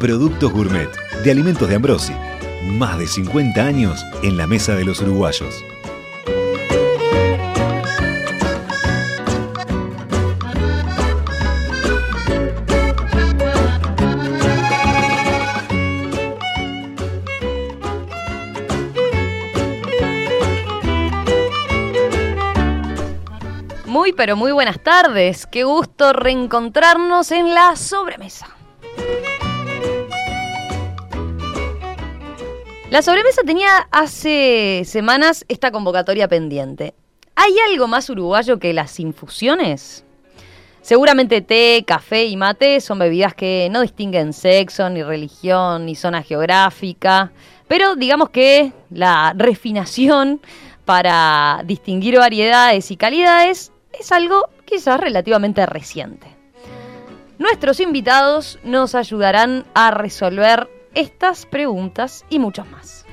Productos Gourmet de Alimentos de Ambrosi. Más de 50 años en la mesa de los uruguayos. Muy pero muy buenas tardes. Qué gusto reencontrarnos en la sobremesa. La sobremesa tenía hace semanas esta convocatoria pendiente. ¿Hay algo más uruguayo que las infusiones? Seguramente té, café y mate son bebidas que no distinguen sexo, ni religión, ni zona geográfica, pero digamos que la refinación para distinguir variedades y calidades es algo quizás relativamente reciente. Nuestros invitados nos ayudarán a resolver estas preguntas y muchas más.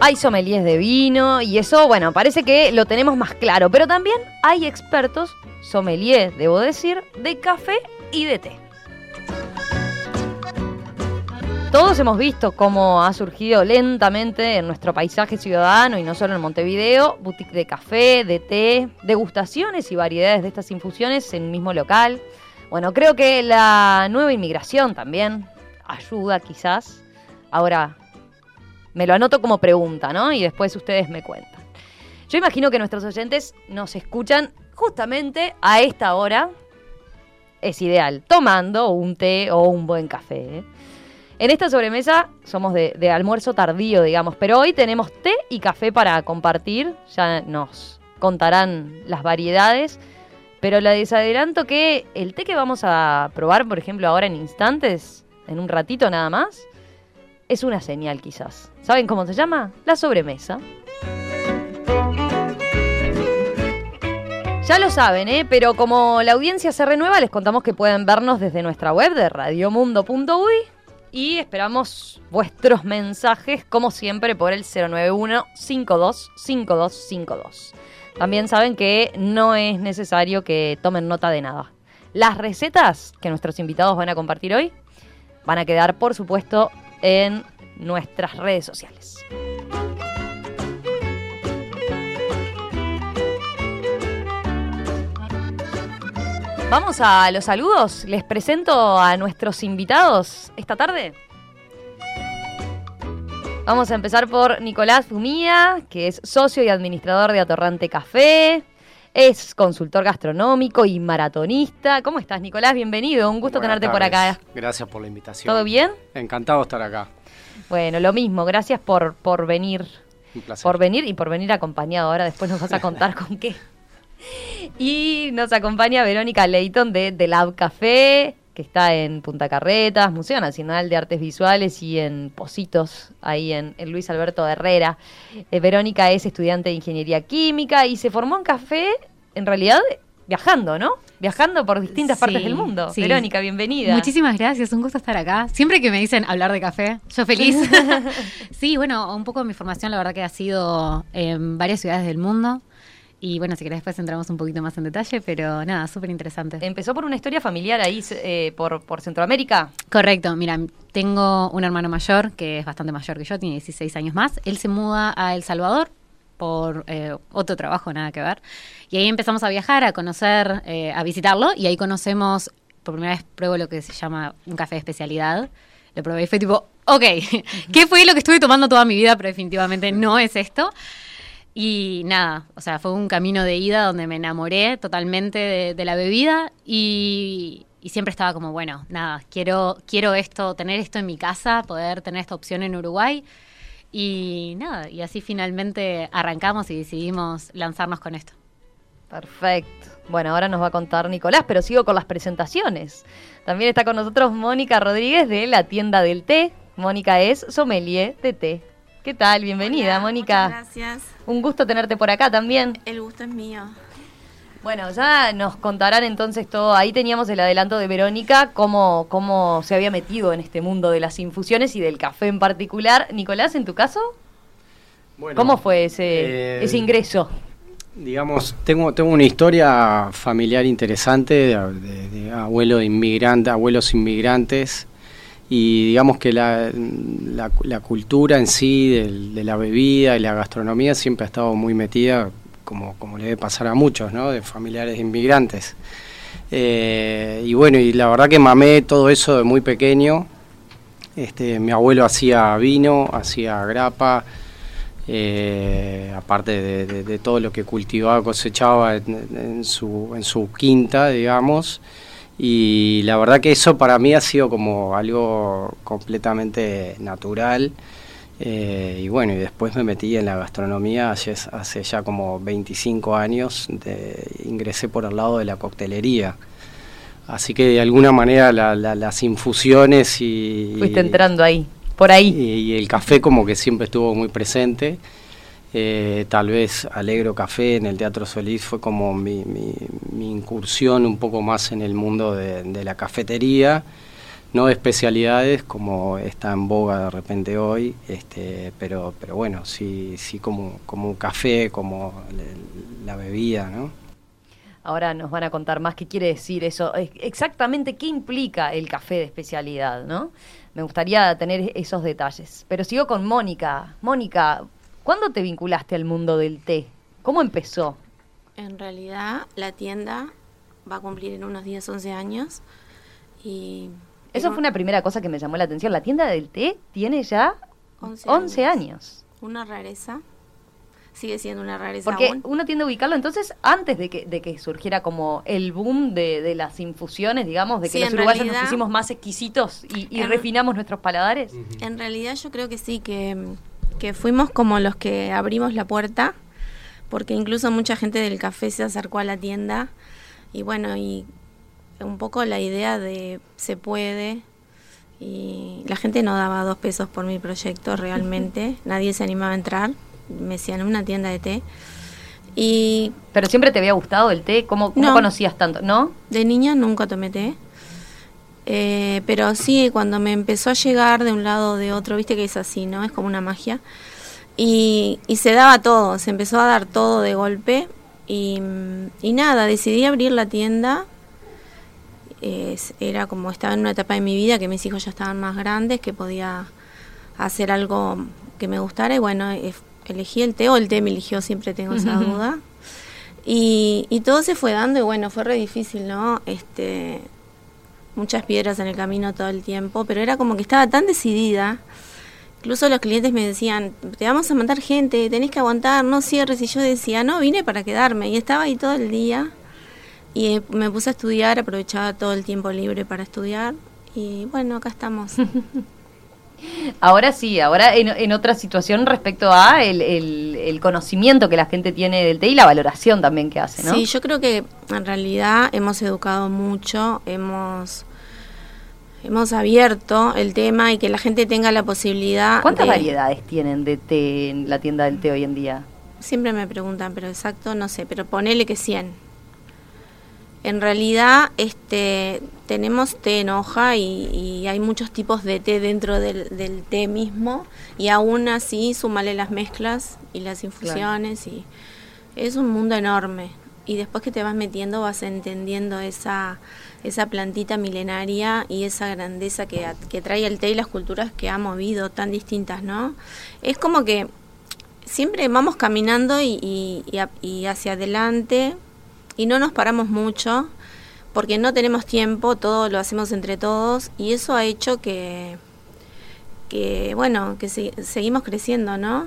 Hay sommeliers de vino y eso, bueno, parece que lo tenemos más claro, pero también hay expertos, sommeliers, debo decir, de café y de té. Todos hemos visto cómo ha surgido lentamente en nuestro paisaje ciudadano y no solo en Montevideo, boutique de café, de té, degustaciones y variedades de estas infusiones en un mismo local. Bueno, creo que la nueva inmigración también ayuda quizás. Ahora, me lo anoto como pregunta, ¿no? Y después ustedes me cuentan. Yo imagino que nuestros oyentes nos escuchan justamente a esta hora. Es ideal, tomando un té o un buen café. ¿eh? En esta sobremesa somos de, de, almuerzo tardío, digamos, pero hoy tenemos té y café para compartir. Ya nos contarán las variedades. Pero les adelanto que el té que vamos a probar, por ejemplo, ahora en instantes, en un ratito nada más, es una señal quizás. ¿Saben cómo se llama? La sobremesa. Ya lo saben, ¿eh? pero como la audiencia se renueva, les contamos que pueden vernos desde nuestra web de radiomundo.uy y esperamos vuestros mensajes, como siempre, por el 091 525252. También saben que no es necesario que tomen nota de nada. Las recetas que nuestros invitados van a compartir hoy van a quedar, por supuesto, en nuestras redes sociales. Vamos a los saludos. Les presento a nuestros invitados esta tarde. Vamos a empezar por Nicolás Fumía, que es socio y administrador de Atorrante Café. Es consultor gastronómico y maratonista. ¿Cómo estás, Nicolás? Bienvenido. Un gusto Buenas tenerte por acá. Gracias por la invitación. ¿Todo bien? Encantado de estar acá. Bueno, lo mismo. Gracias por, por venir. Un placer. Por venir y por venir acompañado. Ahora después nos vas a contar con qué. Y nos acompaña Verónica Leighton de The Lab Café, que está en Punta Carretas, Museo Nacional de Artes Visuales y en Positos, ahí en, en Luis Alberto Herrera. Eh, Verónica es estudiante de Ingeniería Química y se formó en café, en realidad, viajando, ¿no? Viajando por distintas partes del mundo. sí. Verónica, bienvenida. Muchísimas gracias, un gusto estar acá. Siempre que me dicen hablar de café, yo feliz. sí, bueno, un poco de mi formación la verdad que ha sido en varias ciudades del mundo. Y bueno, si querés después entramos un poquito más en detalle, pero nada, súper interesante. Empezó por una historia familiar ahí, eh, por, por Centroamérica. Correcto, mira, tengo un hermano mayor que es bastante mayor que yo, tiene 16 años más. Él se muda a El Salvador por eh, otro trabajo, nada que ver. Y ahí empezamos a viajar, a conocer, eh, a visitarlo, y ahí conocemos, por primera vez pruebo lo que se llama un café de especialidad. Lo probé y fue tipo, ok, ¿qué fue lo que estuve tomando toda mi vida? Pero definitivamente no es esto. Y nada, o sea, fue un camino de ida donde me enamoré totalmente de, la bebida y, y siempre estaba como, bueno, nada, quiero, quiero esto, tener esto en mi casa, poder tener esta opción en Uruguay. Y nada, y así finalmente arrancamos y decidimos lanzarnos con esto. Perfecto. Bueno, ahora nos va a contar Nicolás, pero sigo con las presentaciones. También está con nosotros Mónica Rodríguez de la tienda del té. Mónica es sommelier de té. ¿Qué tal? Bienvenida, Mónica. gracias. Un gusto tenerte por acá también. El gusto es mío. Bueno, ya nos contarán entonces todo. Ahí teníamos el adelanto de Verónica, cómo, cómo se había metido en este mundo de las infusiones y del café en particular. Nicolás, en tu caso, ¿cómo fue ese, eh, ese ingreso? Digamos, tengo, tengo una historia familiar interesante de, de, abuelo de inmigrante, abuelos inmigrantes y digamos que la, la, cultura en sí de, la bebida y la gastronomía siempre ha estado muy metida como, como le debe pasar a muchos, ¿no? De familiares inmigrantes. Eh, y bueno, y la verdad que mamé todo eso de muy pequeño. Este, mi abuelo hacía vino, hacía grapa, eh, aparte de, todo lo que cultivaba, cosechaba en, su, en su quinta, digamos. Y la verdad que eso para mí ha sido como algo completamente natural. Eh, y bueno, y después me metí en la gastronomía hace, hace ya como 25 años, de, ingresé por el lado de la coctelería. Así que de alguna manera la, la, las infusiones y... Fuiste entrando ahí, por ahí. Y, y, el café como que siempre estuvo muy presente. Eh, tal vez Alegro Café en el Teatro Solís fue como mi, incursión un poco más en el mundo de, de la cafetería no de especialidades como está en boga de repente hoy, este, pero, pero bueno, sí, sí como, como un café, como la bebida, ¿no? Ahora nos van a contar más qué quiere decir eso, exactamente qué implica el café de especialidad, ¿no? Me gustaría tener esos detalles. Pero sigo con Mónica. Mónica, ¿cuándo te vinculaste al mundo del té? ¿Cómo empezó? En realidad, la tienda va a cumplir en unos 10, 11 años y eso fue una primera cosa que me llamó la atención. La tienda del té tiene ya 11 años. 11 años. Una rareza. Sigue siendo una rareza. Porque aún. uno tiende a ubicarlo entonces antes de que, de que surgiera como el boom de, de las infusiones, digamos, de que sí, los uruguayos realidad, nos pusimos más exquisitos y, y en, refinamos nuestros paladares. En realidad yo creo que sí, que, que fuimos como los que abrimos la puerta, porque incluso mucha gente del café se acercó a la tienda y bueno, y un poco la idea de se puede y la gente no daba dos pesos por mi proyecto realmente, nadie se animaba a entrar, me decían una tienda de té. Y Pero siempre te había gustado el té, ¿cómo, cómo no, conocías tanto? ¿No? De niña nunca tomé té. Eh, pero sí, cuando me empezó a llegar de un lado o de otro, viste que es así, ¿no? Es como una magia. Y, y se daba todo, se empezó a dar todo de golpe. Y, y nada, decidí abrir la tienda es, era como estaba en una etapa de mi vida que mis hijos ya estaban más grandes, que podía hacer algo que me gustara y bueno, elegí el té o el té me eligió, siempre tengo esa duda. Y, y, todo se fue dando y bueno, fue re difícil, ¿no? Este, muchas piedras en el camino todo el tiempo, pero era como que estaba tan decidida. Incluso los clientes me decían, te vamos a mandar gente, tenés que aguantar, no cierres. Y yo decía, no, vine para quedarme. Y estaba ahí todo el día. Y me puse a estudiar, aprovechaba todo el tiempo libre para estudiar y bueno, acá estamos. ahora sí, ahora en, en, otra situación respecto a el, el, el, conocimiento que la gente tiene del té y la valoración también que hace, ¿no? Sí, yo creo que en realidad hemos educado mucho, hemos hemos abierto el tema y que la gente tenga la posibilidad. ¿Cuántas de... variedades tienen de té en la tienda del té hoy en día? Siempre me preguntan, pero exacto no sé, pero ponele que 100 en realidad este tenemos té en hoja y, y, hay muchos tipos de té dentro del, del, té mismo y aún así sumale las mezclas y las infusiones claro. y es un mundo enorme y después que te vas metiendo vas entendiendo esa esa plantita milenaria y esa grandeza que, que trae el té y las culturas que ha movido tan distintas, ¿no? Es como que siempre vamos caminando y, y, y hacia adelante y no nos paramos mucho porque no tenemos tiempo, todo lo hacemos entre todos y eso ha hecho que, que bueno, que se, seguimos creciendo, ¿no?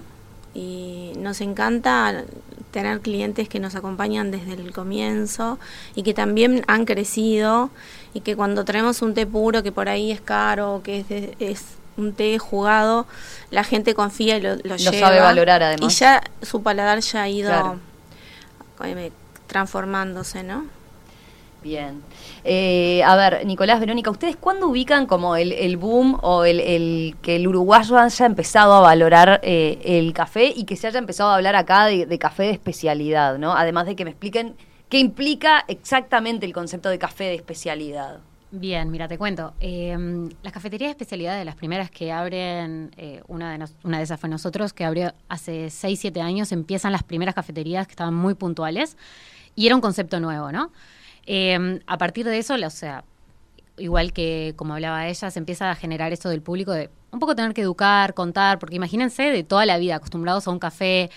Y nos encanta tener clientes que nos acompañan desde el comienzo y que también han crecido y que cuando traemos un té puro que por ahí es caro, que es, de, es un té jugado, la gente confía y lo, lo, lo lleva. sabe valorar además. Y ya su paladar ya ha ido... Claro transformándose, ¿no? Bien. Eh, a ver, Nicolás, Verónica, ¿ustedes cuándo ubican como el, boom o el, que el uruguayo haya empezado a valorar eh, el café y que se haya empezado a hablar acá de, café de especialidad, ¿no? Además de que me expliquen qué implica exactamente el concepto de café de especialidad. Bien, mira, te cuento. Em, las cafeterías de especialidad de las primeras que abren, eh, una, de una de esas fue nosotros, que abrió hace 6, 7 años, empiezan las primeras cafeterías que estaban muy puntuales y era un concepto nuevo, ¿no? Em, a partir de eso, o sea, igual que como hablaba ella, se empieza a generar esto del público de un poco tener que educar, contar, porque imagínense de toda la vida acostumbrados a un café,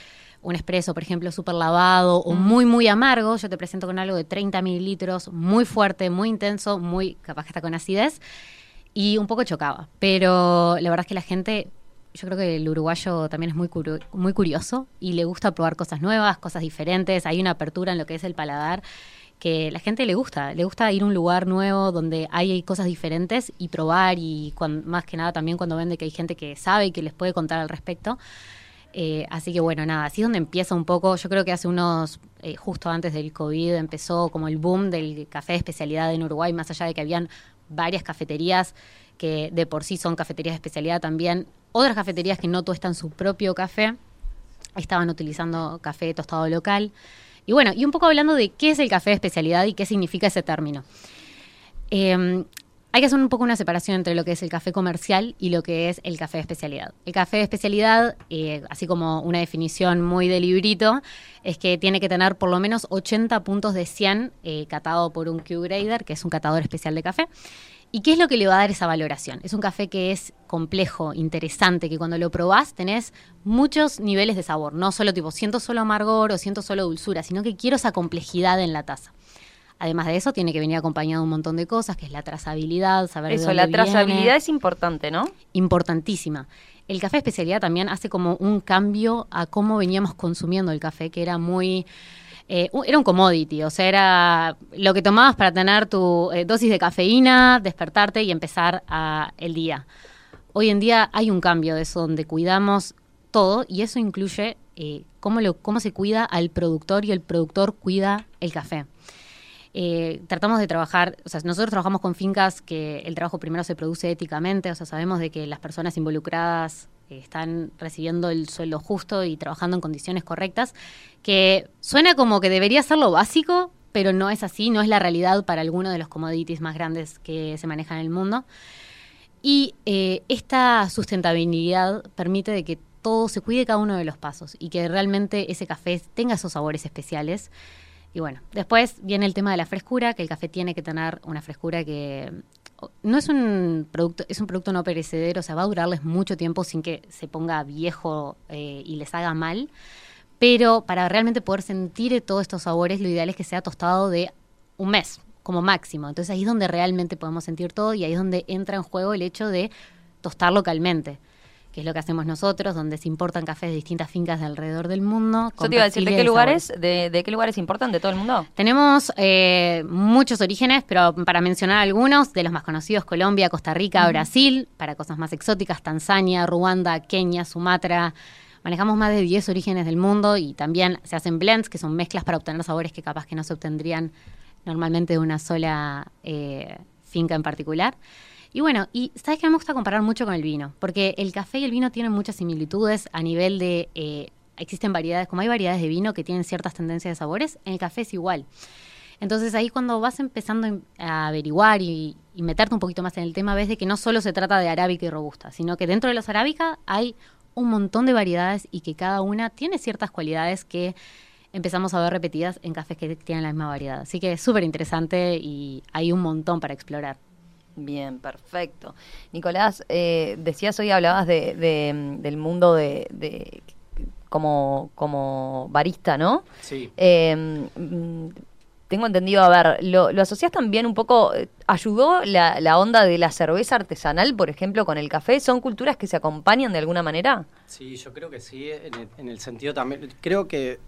un espresso, por ejemplo, súper lavado o muy, muy amargo. Yo te presento con algo de 30 mililitros, muy fuerte, muy intenso, muy capaz que está con acidez. Y un poco chocaba. Pero la verdad es que la gente, yo creo que el uruguayo también es muy, muy curioso y le gusta probar cosas nuevas, cosas diferentes. Hay una apertura en lo que es el paladar que la gente le gusta, le gusta ir a un lugar nuevo donde hay cosas diferentes y probar y más que nada también cuando ven de que hay gente que sabe y que les puede contar al respecto. Eh, así que bueno, nada, así es donde empieza un poco, yo creo que hace unos, eh, justo antes del COVID empezó como el boom del café de especialidad en Uruguay, más allá de que habían varias cafeterías que de por sí son cafeterías de especialidad también, otras cafeterías que no tuestan su propio café, estaban utilizando café tostado local. Y bueno, y un poco hablando de qué es el café de especialidad y qué significa ese término. Em, hay que hacer un poco una separación entre lo que es el café comercial y lo que es el café de especialidad. El café de especialidad, eh, así como una definición muy de librito, es que tiene que tener por lo menos 80 puntos de 100 eh, catado por un Q-Grader, que es un catador especial de café. ¿Y qué es lo que le va a dar esa valoración? Es un café que es complejo, interesante, que cuando lo probás tenés muchos niveles de sabor. No solo tipo, siento solo amargor o siento solo dulzura, sino que quiero esa complejidad en la taza. Además de eso, tiene que venir acompañado de un montón de cosas, que es la trazabilidad, saber eso, de la trazabilidad es importante, ¿no? Importantísima. El café especialidad también hace como un cambio a cómo veníamos consumiendo el café, que era muy eh, era un commodity, o sea, era lo que tomabas para tener tu eh, dosis de cafeína, despertarte y empezar el día. Hoy en día hay un cambio de eso, donde cuidamos todo y eso incluye eh, cómo, lo, cómo se cuida al productor y el productor cuida el café. Tratamos de trabajar, o sea, nosotros trabajamos con fincas que el trabajo primero se produce éticamente, o sea, sabemos de que las personas involucradas están recibiendo el sueldo justo y trabajando en condiciones correctas, que suena como que debería ser lo básico, pero no es así, no es la realidad para algunos de los commodities más grandes que se manejan en el mundo. Y eh, esta sustentabilidad permite de que todo se cuide cada uno de los pasos y que realmente ese café tenga esos sabores especiales. Y bueno, después viene el tema de la frescura, que el café tiene que tener una frescura que no es un producto, es un producto no perecedero, o sea, va a durarles mucho tiempo sin que se ponga viejo eh, y les haga mal. Pero para realmente poder sentir todos estos sabores, lo ideal es que sea tostado de un mes como máximo. Entonces ahí es donde realmente podemos sentir todo y ahí es donde entra en juego el hecho de tostar localmente que es lo que hacemos nosotros, donde se importan cafés de distintas fincas de alrededor del mundo. Yo te iba a decir, ¿de qué, lugares, de, qué lugares importan de todo el mundo? Tenemos eh, muchos orígenes, pero para mencionar algunos, de los más conocidos, Colombia, Costa Rica, Brasil, para cosas más exóticas, Tanzania, Ruanda, Kenia, Sumatra. Manejamos más de 10 orígenes del mundo y también se hacen blends, que son mezclas para obtener sabores que capaz que no se obtendrían normalmente de una sola eh, finca en particular. Y bueno, y sabes que me gusta comparar mucho con el vino, porque el café y el vino tienen muchas similitudes a nivel de... Eh, existen variedades, como hay variedades de vino que tienen ciertas tendencias de sabores, en el café es igual. Entonces ahí cuando vas empezando a averiguar y, meterte un poquito más en el tema, ves de que no solo se trata de arábica y robusta, sino que dentro de los arábica hay un montón de variedades y que cada una tiene ciertas cualidades que empezamos a ver repetidas en cafés que tienen la misma variedad. Así que es súper interesante y hay un montón para explorar. Bien, perfecto. Nicolás, eh, decías hoy, hablabas de, del mundo de, como, como barista, ¿no? Sí. Em, tengo entendido, a ver, ¿lo, ¿lo, asocias también un poco, ayudó la, la, onda de la cerveza artesanal, por ejemplo, con el café? ¿Son culturas que se acompañan de alguna manera? Sí, yo creo que sí, en el, en el sentido también, creo que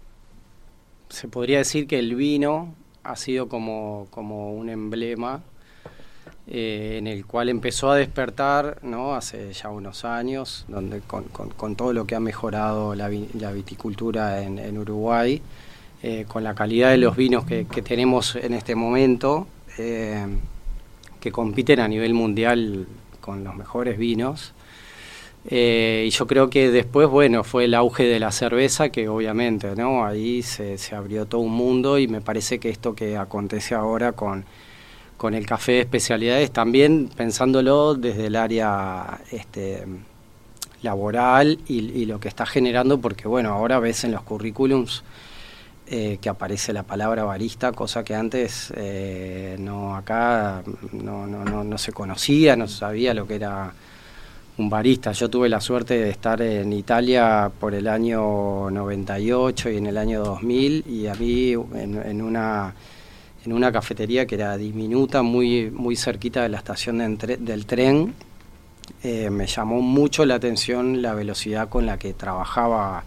se podría decir que el vino ha sido como, como un emblema eh, en el cual empezó a despertar ¿no? hace ya unos años, donde con, con, todo lo que ha mejorado la, viticultura en, Uruguay, eh, con la calidad de los vinos que, tenemos en este momento, eh, que compiten a nivel mundial con los mejores vinos. Y yo creo que después, bueno, fue el auge de la cerveza, que obviamente, ¿no? Ahí se, se abrió todo un mundo y me parece que esto que acontece ahora con, con el café de especialidades, también pensándolo desde el área este, laboral y, lo que está generando, porque bueno, ahora ves en los currículums eh, que aparece la palabra barista, cosa que antes eh, no acá no, no, no, no se conocía, no se sabía lo que era un barista. Yo tuve la suerte de estar en Italia por el año 98 y en el año 2000 y a mí en una en una cafetería que era diminuta, muy muy cerquita de la estación de entre- del tren, eh, me llamó mucho la atención la velocidad con la que trabajaba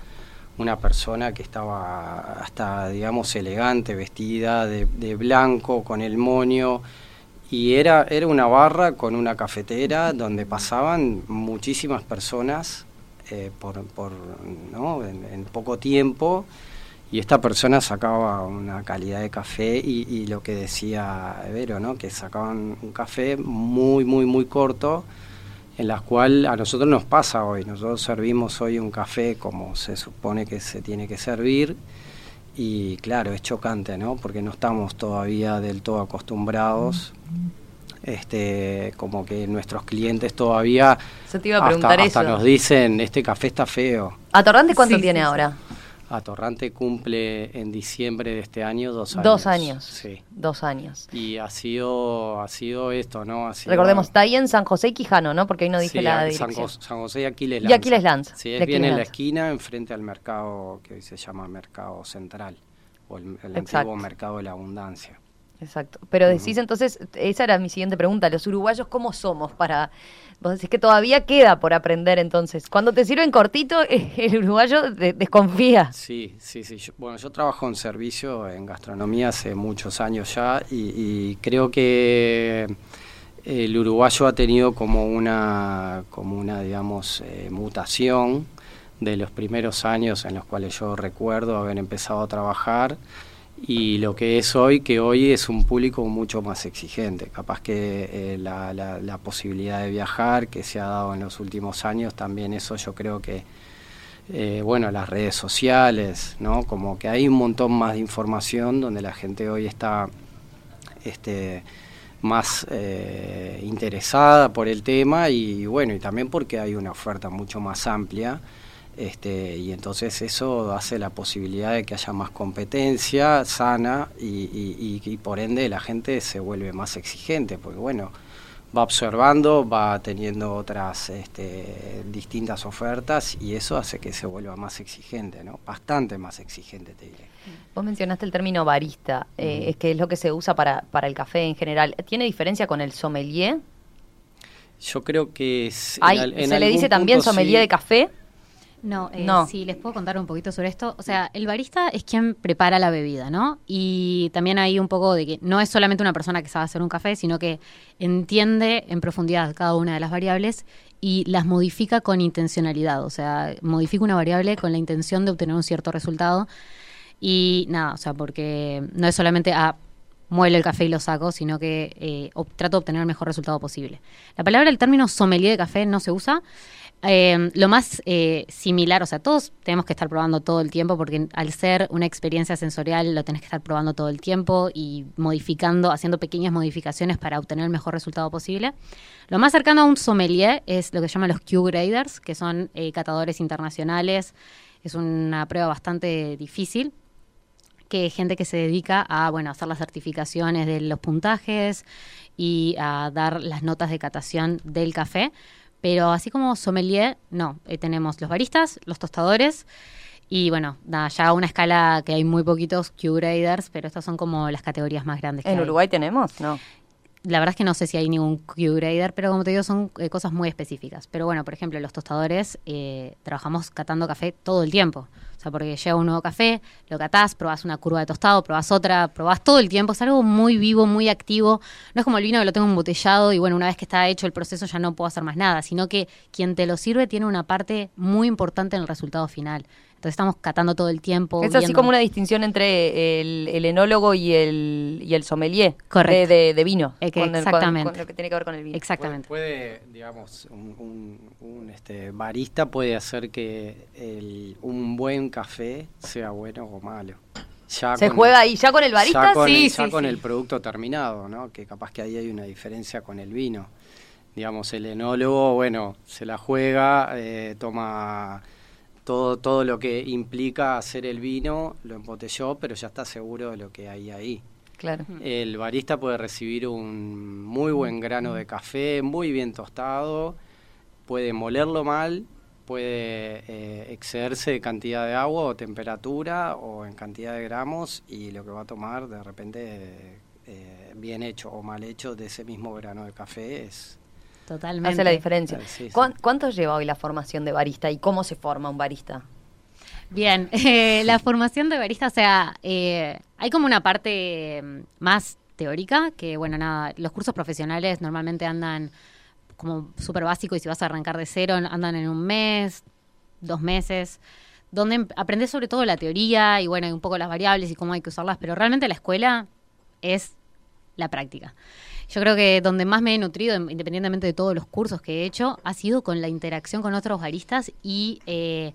una persona que estaba hasta, digamos, elegante, vestida de, de blanco, con el moño, y era, era una barra con una cafetera donde pasaban muchísimas personas eh, por, por, ¿no? en, en poco tiempo, y esta persona sacaba una calidad de café y, y lo que decía Vero, ¿no? que sacaban un café muy, muy, muy corto, en la cual a nosotros nos pasa hoy. Nosotros servimos hoy un café como se supone que se tiene que servir y claro, es chocante, ¿no? Porque no estamos todavía del todo acostumbrados. Este, como que nuestros clientes todavía Se te iba a hasta, preguntar hasta eso. nos dicen, este café está feo. ¿Atorrante cuánto Sí, tiene sí, sí. Atorrante cumple en diciembre de este año dos años. Dos años. Sí. Dos años. Y ha sido, ha sido esto, ¿no? Ha sido- Recordemos, está ahí en San José y Quijano, ¿no? Porque hoy no dije Sí, la San, dirección. Jos- San José y Aquiles Y Lanza. Aquiles Lanza, Sí, es bien en la esquina, enfrente al mercado que hoy se llama Mercado Central, o el, antiguo Mercado de la Abundancia. Exacto. Pero decís entonces, esa era mi siguiente pregunta, los uruguayos, ¿cómo somos para...? Vos decís que todavía queda por aprender entonces. Cuando te sirven cortito, el uruguayo de- desconfía. Sí, sí, sí. Yo- bueno, yo trabajo en servicio en gastronomía hace muchos años ya y, y creo que el uruguayo ha tenido como una, como una digamos, eh, mutación de los primeros años en los cuales yo recuerdo haber empezado a trabajar y lo que es hoy, que hoy es un público mucho más exigente. Capaz que eh, la, la- la posibilidad de viajar que se ha dado en los últimos años, también eso yo creo que eh, bueno, las redes sociales, ¿no? Como que hay un montón más de información donde la gente hoy está este, más eh, interesada por el tema y bueno, y también porque hay una oferta mucho más amplia. Este, y entonces eso hace la posibilidad de que haya más competencia sana y, y- y- y por ende la gente se vuelve más exigente, porque bueno, va observando, va teniendo otras este, distintas ofertas y eso hace que se vuelva más exigente, ¿no? Bastante más exigente, te diré. Vos mencionaste el término barista, eh, es que es lo que se usa para, para el café en general. ¿Tiene diferencia con el sommelier? Yo creo que es, en en ¿Se le dice también sommelier sí. de café? No, eh, No. sí, les puedo contar un poquito sobre esto. O sea, el barista es quien prepara la bebida, ¿no? Y también hay un poco de que no es solamente una persona que sabe hacer un café, sino que entiende en profundidad cada una de las variables y las modifica con intencionalidad. O sea, modifica una variable con la intención de obtener un cierto resultado. Y nada, o sea, porque no es solamente a muele el café y lo saco, sino que eh, trato de obtener el mejor resultado posible. La palabra, el término sommelier de café no se usa. Eh, lo más eh, similar, o sea, todos tenemos que estar probando todo el tiempo porque al ser una experiencia sensorial lo tenés que estar probando todo el tiempo y modificando, haciendo pequeñas modificaciones para obtener el mejor resultado posible. Lo más cercano a un sommelier es lo que llaman los Q-graders, que son eh, catadores internacionales. Es una prueba bastante difícil, que gente que se dedica a bueno hacer las certificaciones de los puntajes y a dar las notas de catación del café. Pero así como sommelier, no. Eh, tenemos los baristas, los tostadores y bueno, nada, ya a una escala que hay muy poquitos Q-graders, pero estas son como las categorías más grandes. que ¿En hay. Uruguay tenemos? No. La verdad es que no sé si hay ningún Q-grader, pero como te digo, son eh, cosas muy específicas. Pero bueno, por ejemplo, los tostadores eh, trabajamos catando café todo el tiempo. Sea, porque llega un nuevo café, lo catás, probás una curva de tostado, probás otra, probás todo el tiempo. Es algo muy vivo, muy activo. No es como el vino que lo tengo embotellado y bueno, una vez que está hecho el proceso ya no puedo hacer más nada, sino que quien te lo sirve tiene una parte muy importante en el resultado final. Entonces, estamos catando todo el tiempo. Es así como una distinción entre el, el enólogo y el, y el sommelier Correcto. De, de- de vino. Que con, el- con- exactamente. con lo que tiene que ver con el vino. Exactamente. Puede, puede, digamos, un, un- un, este, barista puede hacer que el- un buen café sea bueno o malo. Ya Se con- juega ahí, ya con el barista, ya con, sí, el, ya sí, con sí. el producto terminado, ¿no? Que capaz que ahí hay una diferencia con el vino. Digamos, el enólogo, bueno, se la juega, eh, toma todo, todo lo que implica hacer el vino, lo embotelló, pero ya está seguro de lo que hay ahí. Claro. El barista puede recibir un muy buen grano de café, muy bien tostado, puede molerlo mal, puede eh, excederse de cantidad de agua o temperatura o en cantidad de gramos y lo que va a tomar de repente eh, bien hecho o mal hecho de ese mismo grano de café es... Totalmente. Hace la diferencia. Sí, sí. ¿Cuán- ¿Cuánto lleva hoy la formación de barista y cómo se forma un barista? Bien, eh, la formación de barista, o sea, eh, hay como una parte mm, más teórica, que bueno, nada, los cursos profesionales normalmente andan como súper básico y si vas a arrancar de cero, andan en un mes, dos meses, donde em- aprendes sobre todo la teoría y bueno, y un poco las variables y cómo hay que usarlas, pero realmente la escuela es la práctica. Yo creo que donde más me he nutrido, em, independientemente de todos los cursos que he hecho, ha sido con la interacción con otros baristas y eh,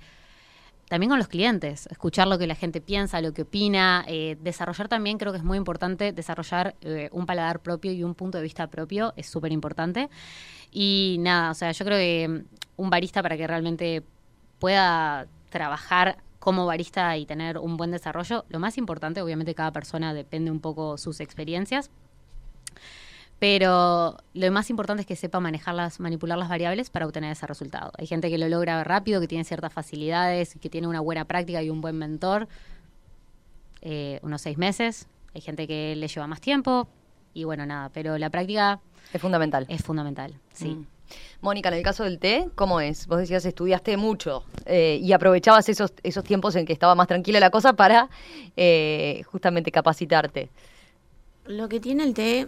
también con los clientes, escuchar lo que la gente piensa, lo que opina, eh, desarrollar también, creo que es muy importante, desarrollar eh, un paladar propio y un punto de vista propio, es súper importante. Y nada, o sea, yo creo que mm, un barista para que realmente pueda trabajar como barista y tener un buen desarrollo, lo más importante, obviamente cada persona depende un poco sus experiencias, pero lo más importante es que sepa manejarlas, manipular las variables para obtener ese resultado. Hay gente que lo logra rápido, que tiene ciertas facilidades, que tiene una buena práctica y un buen mentor, eh, unos seis meses. Hay gente que le lleva más tiempo y bueno, nada, pero la práctica Es fundamental. es fundamental, sí. Mm. Mónica, en el caso del té, ¿cómo es? Vos decías, estudiaste mucho eh, y aprovechabas esos, esos tiempos en que estaba más tranquila la cosa para eh, justamente capacitarte. Lo que tiene el té,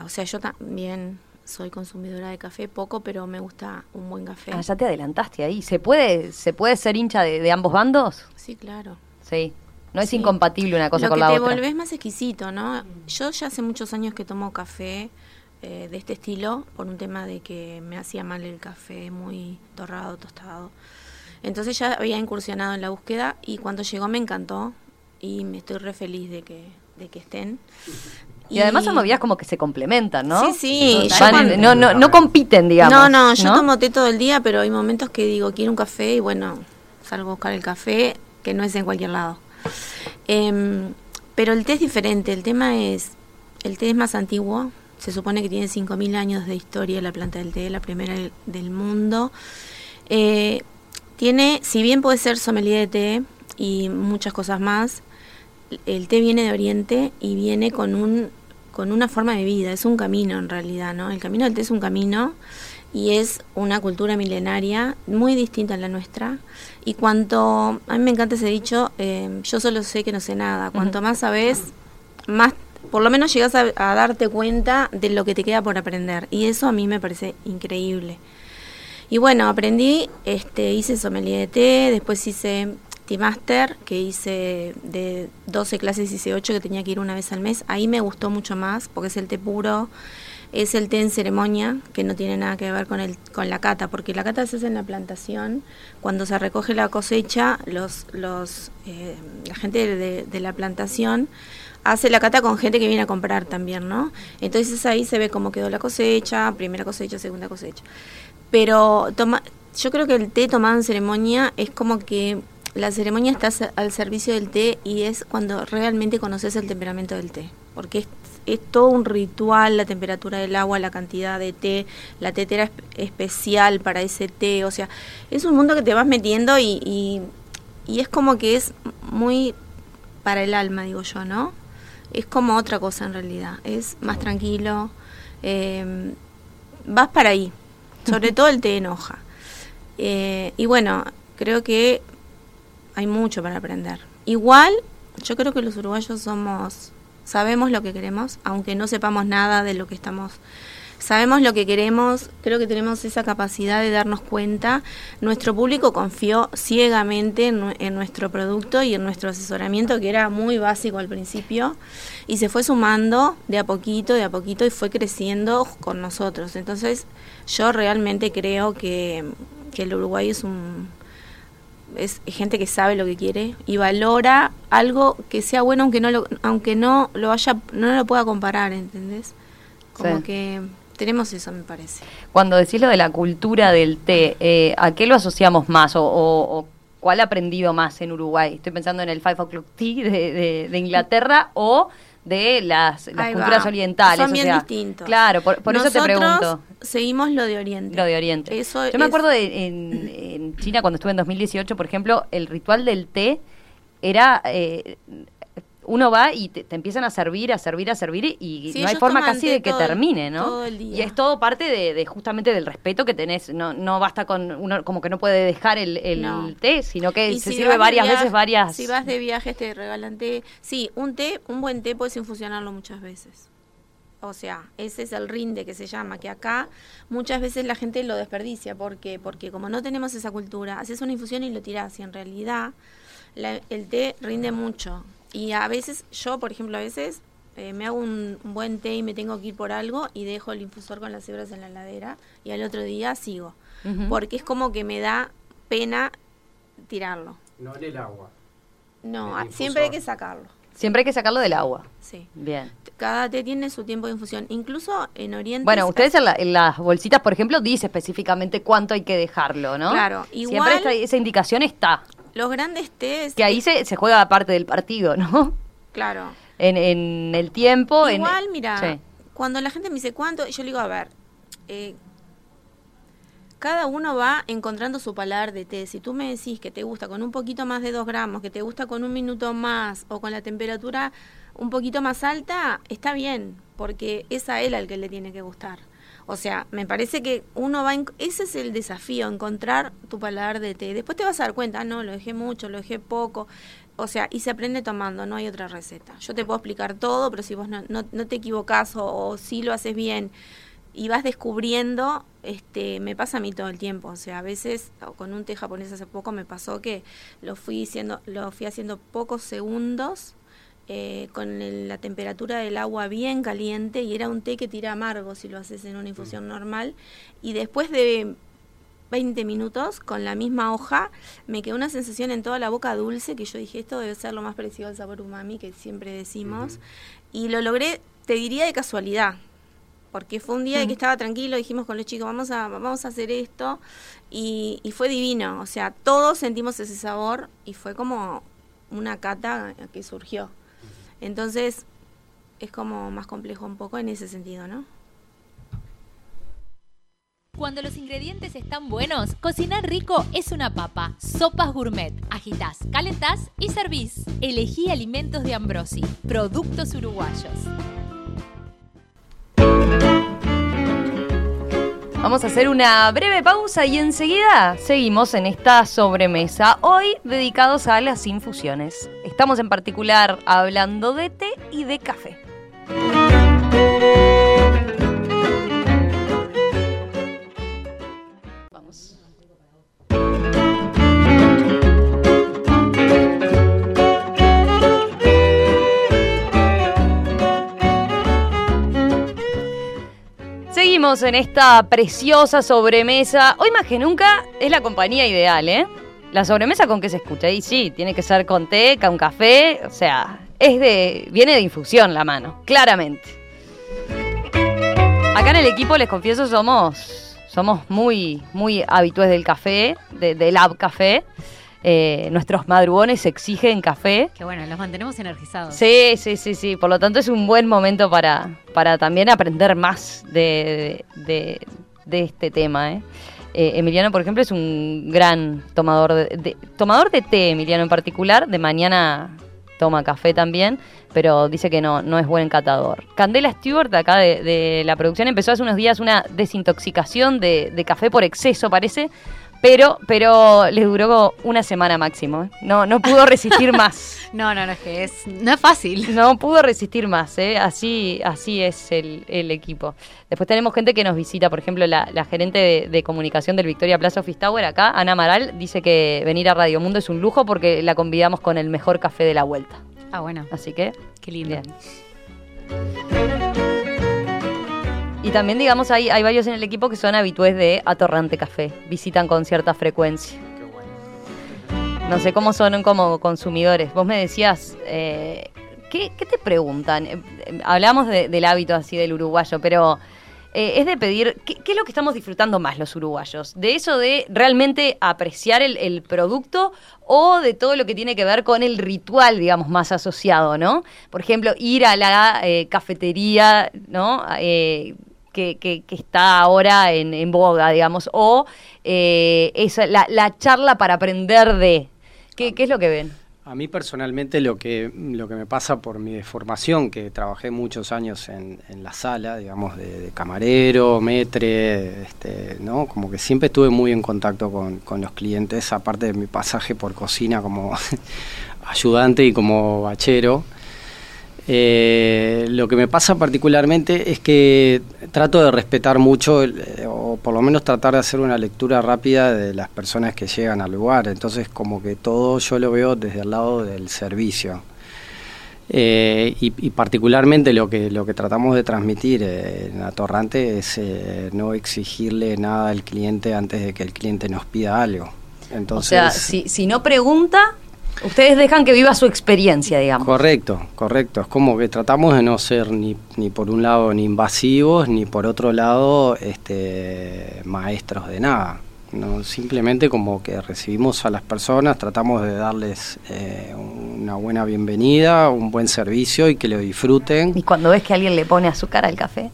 o sea, yo también soy consumidora de café, poco, pero me gusta un buen café. Ah, ya te adelantaste ahí. ¿Se puede, ¿se puede ser hincha de, de ambos bandos? Sí, claro. Sí. No es Sí. incompatible una cosa Lo con que la te otra. volvés más exquisito, ¿no? Yo ya hace muchos años que tomo café eh, de este estilo por un tema de que me hacía mal el café muy torrado, tostado. Entonces ya había incursionado en la búsqueda y cuando llegó me encantó y me estoy re feliz de que, de que estén. Y, además son movidas como que se complementan, ¿no? Sí, sí. Van- no, no, no compiten, digamos. No, no, yo tomo té todo el día, pero hay momentos que digo, quiero un café y bueno, salgo a buscar el café, que no es en cualquier lado. Em, pero el té es diferente, el tema es, el té es más antiguo, se supone que tiene 5.000 años de historia la planta del té, la primera del, del mundo. Eh, tiene, si bien puede ser sommelier de té y muchas cosas más, el té viene de Oriente y viene con un con una forma de vida, es un camino en realidad, ¿no? El camino del té es un camino y es una cultura milenaria muy distinta a la nuestra. Y cuanto, a mí me encanta ese dicho, eh, yo solo sé que no sé nada. Cuanto más sabes, más, por lo menos llegas a, a darte cuenta de lo que te queda por aprender. Y eso a mí me parece increíble. Y bueno, aprendí, este, hice sommelier de té, después hice Tea Master, que hice de 12 clases, hice 8, que tenía que ir una vez al mes. Ahí me gustó mucho más, porque es el té puro, es el té en ceremonia, que no tiene nada que ver con, el, con la cata, porque la cata se hace en la plantación. Cuando se recoge la cosecha, los, los, eh, la gente de, de la plantación hace la cata con gente que viene a comprar también, ¿no? Entonces ahí se ve cómo quedó la cosecha, primera cosecha, segunda cosecha. Pero toma, yo creo que el té tomado en ceremonia es como que la ceremonia está al servicio del té y es cuando realmente conoces el temperamento del té, porque es, es todo un ritual, la temperatura del agua, la cantidad de té, la tetera espe- especial para ese té, o sea, es un mundo que te vas metiendo y, y, y es como que es muy para el alma, digo yo, ¿no? Es como otra cosa en realidad, es más tranquilo, eh, vas para ahí, sobre todo el té enoja. Eh, y bueno, creo que hay mucho para aprender. Igual, yo creo que los uruguayos somos, sabemos lo que queremos, aunque no sepamos nada de lo que estamos, sabemos lo que queremos, creo que tenemos esa capacidad de darnos cuenta. Nuestro público confió ciegamente en, nuestro producto y en nuestro asesoramiento, que era muy básico al principio, y se fue sumando de a poquito, de a poquito, y fue creciendo con nosotros. Entonces, yo realmente creo que el Uruguay es un es gente que sabe lo que quiere y valora algo que sea bueno aunque no lo, aunque no lo haya no lo pueda comparar ¿entendés? como Sí. que tenemos eso me parece Cuando decís lo de la cultura del té, eh, ¿a qué lo asociamos más? O, o- o cuál ha aprendido más en Uruguay? Estoy pensando en el Five O'Clock Tea de, de- de Inglaterra o de las, las Ahí va. culturas orientales. son o bien sea, distintos Claro, por, por eso te pregunto. seguimos lo de Oriente Lo de Oriente. Eso Yo me es- acuerdo de en, en China cuando estuve en 2018, por ejemplo, el ritual del té era... eh, uno va y te, te empiezan a servir, a servir, a servir y Sí, no hay forma casi de que todo termine, ¿no? todo el día. Y es todo parte de, de justamente del respeto que tenés. No, no basta con uno como que no puede dejar el, el No. té, sino que Y se si sirve varias viaje- veces, varias. Si vas de viajes te regalan té. Sí, un té, un buen té puedes infusionarlo muchas veces. O sea, ese es el rinde que se llama, que acá muchas veces la gente lo desperdicia. ¿Por qué? Porque como no tenemos esa cultura, haces una infusión y lo tirás. Y en realidad la- el té rinde mucho. Y a veces, yo por ejemplo, a veces eh, me hago un, un buen té y me tengo que ir por algo y dejo el infusor con las hebras en la heladera y al otro día sigo. Porque es como que me da pena tirarlo. No en el agua. No, El siempre hay que sacarlo. Siempre hay que sacarlo del agua. Sí. Bien. Cada té tiene su tiempo de infusión. Incluso en Oriente. Bueno, ustedes en, la- en las bolsitas, por ejemplo, dice específicamente cuánto hay que dejarlo, ¿no? Claro, Siempre igual- esta- esa indicación está. Los grandes tés. Que ahí se, se juega parte del partido, ¿no? Claro. En, en el tiempo. en- Igual, mira, Sí. cuando la gente me dice cuánto, yo le digo, a ver, eh, cada uno va encontrando su paladar de té. Si tú me decís que te gusta con un poquito más de 2 gramos, que te gusta con un minuto más o con la temperatura un poquito más alta, está bien, porque es a él al que le tiene que gustar. O sea, me parece que uno va, ese es el desafío, encontrar tu paladar de té. Después te vas a dar cuenta, ah, no, lo dejé mucho, lo dejé poco. O sea, y se aprende tomando, no hay otra receta. Yo te puedo explicar todo, pero si vos no, no, no te equivocás o, o si lo haces bien y vas descubriendo, este, me pasa a mí todo el tiempo. O sea, a veces con un té japonés hace poco me pasó que lo fui lo fui haciendo pocos segundos eh, con el- la temperatura del agua bien caliente y era un té que tira amargo si lo haces en una infusión normal. Y después de 20 minutos con la misma hoja, me quedó una sensación en toda la boca dulce que yo dije, esto debe ser lo más parecido al sabor umami que siempre decimos. Y lo logré, te diría de casualidad, porque fue un día que estaba tranquilo, dijimos con los chicos, vamos a, vamos a hacer esto, y, y fue divino, o sea, todos sentimos ese sabor y fue como una cata que surgió. Entonces, es como más complejo un poco en ese sentido, ¿no? Cuando los ingredientes están buenos, cocinar rico es una papa. Sopas gourmet. Agitás, calentás y servís. Elegí alimentos de Ambrosi. Productos uruguayos. Vamos a hacer una breve pausa y enseguida seguimos en esta sobremesa, hoy dedicados a las infusiones. Estamos en particular hablando de té y de café. En esta preciosa sobremesa. Hoy más que nunca es la compañía ideal, ¿eh? La sobremesa con qué se escucha. Y sí, tiene que ser con té, con café. O sea, es de. viene de infusión la mano, claramente. Acá en el equipo, les confieso, somos. Somos muy, muy habitués del café, de- del Lab Café. Eh, nuestros madrugones exigen café. Que bueno, los mantenemos energizados. Sí, sí, sí, sí. Por lo tanto es un buen momento para, para también aprender más de, de, de este tema. ¿eh? Eh, Emiliano, por ejemplo, es un gran tomador de, de- tomador de té, Emiliano en particular. De mañana toma café también, pero dice que no, no es buen catador. Candela Stewart, acá de, de la producción, empezó hace unos días una desintoxicación de, de café por exceso, parece, Pero, pero les duró una semana máximo. ¿eh? No, no pudo resistir más. No, no, no, es que es, no es fácil. No pudo resistir más, ¿eh? así, así es el, el equipo. Después tenemos gente que nos visita, por ejemplo, la, la gerente de, de comunicación del Victoria Plaza Office Tower acá, Ana Amaral, dice que venir a Radio Mundo es un lujo porque la convidamos con el mejor café de la vuelta. Ah, bueno, Así que, qué lindo. bien. Y también, digamos, hay, hay varios en el equipo que son habitués de Atorrante Café. Visitan con cierta frecuencia. No sé cómo son como consumidores. Vos me decías, eh, ¿qué, te preguntan? Eh, eh, hablamos de- del hábito así del uruguayo, pero es de pedir, ¿qué, es lo que estamos disfrutando más los uruguayos? ¿De eso de realmente apreciar el, producto o de todo lo que tiene que ver con el ritual, digamos, más asociado, ¿no? Por ejemplo, ir a la cafetería, ¿no? Que, que- que está ahora en, en boga, digamos, o eh, esa, la, la charla para aprender de... ¿Qué, qué es lo que ven? A mí personalmente lo que, lo que me pasa por mi formación, que trabajé muchos años en, en la sala, digamos, de, de camarero, metre, este, ¿no? Como que siempre estuve muy en contacto con, con los clientes, aparte de mi pasaje por cocina como ayudante y como bachero. Eh, lo que me pasa particularmente es que trato de respetar mucho, eh, o por lo menos tratar de hacer una lectura rápida de las personas que llegan al lugar. Entonces, como que todo yo lo veo desde el lado del servicio. Eh, y, y particularmente lo que lo que tratamos de transmitir eh, en Atorrante es eh, no exigirle nada al cliente antes de que el cliente nos pida algo. Entonces, o sea, si, si no pregunta, ustedes dejan que viva su experiencia, digamos. Correcto, correcto. Es como que tratamos de no ser ni, ni por un lado ni invasivos, ni por otro lado este, maestros de nada. ¿no? Simplemente como que recibimos a las personas, tratamos de darles eh, una buena bienvenida, un buen servicio y que lo disfruten. Y cuando ves que alguien le pone azúcar al café,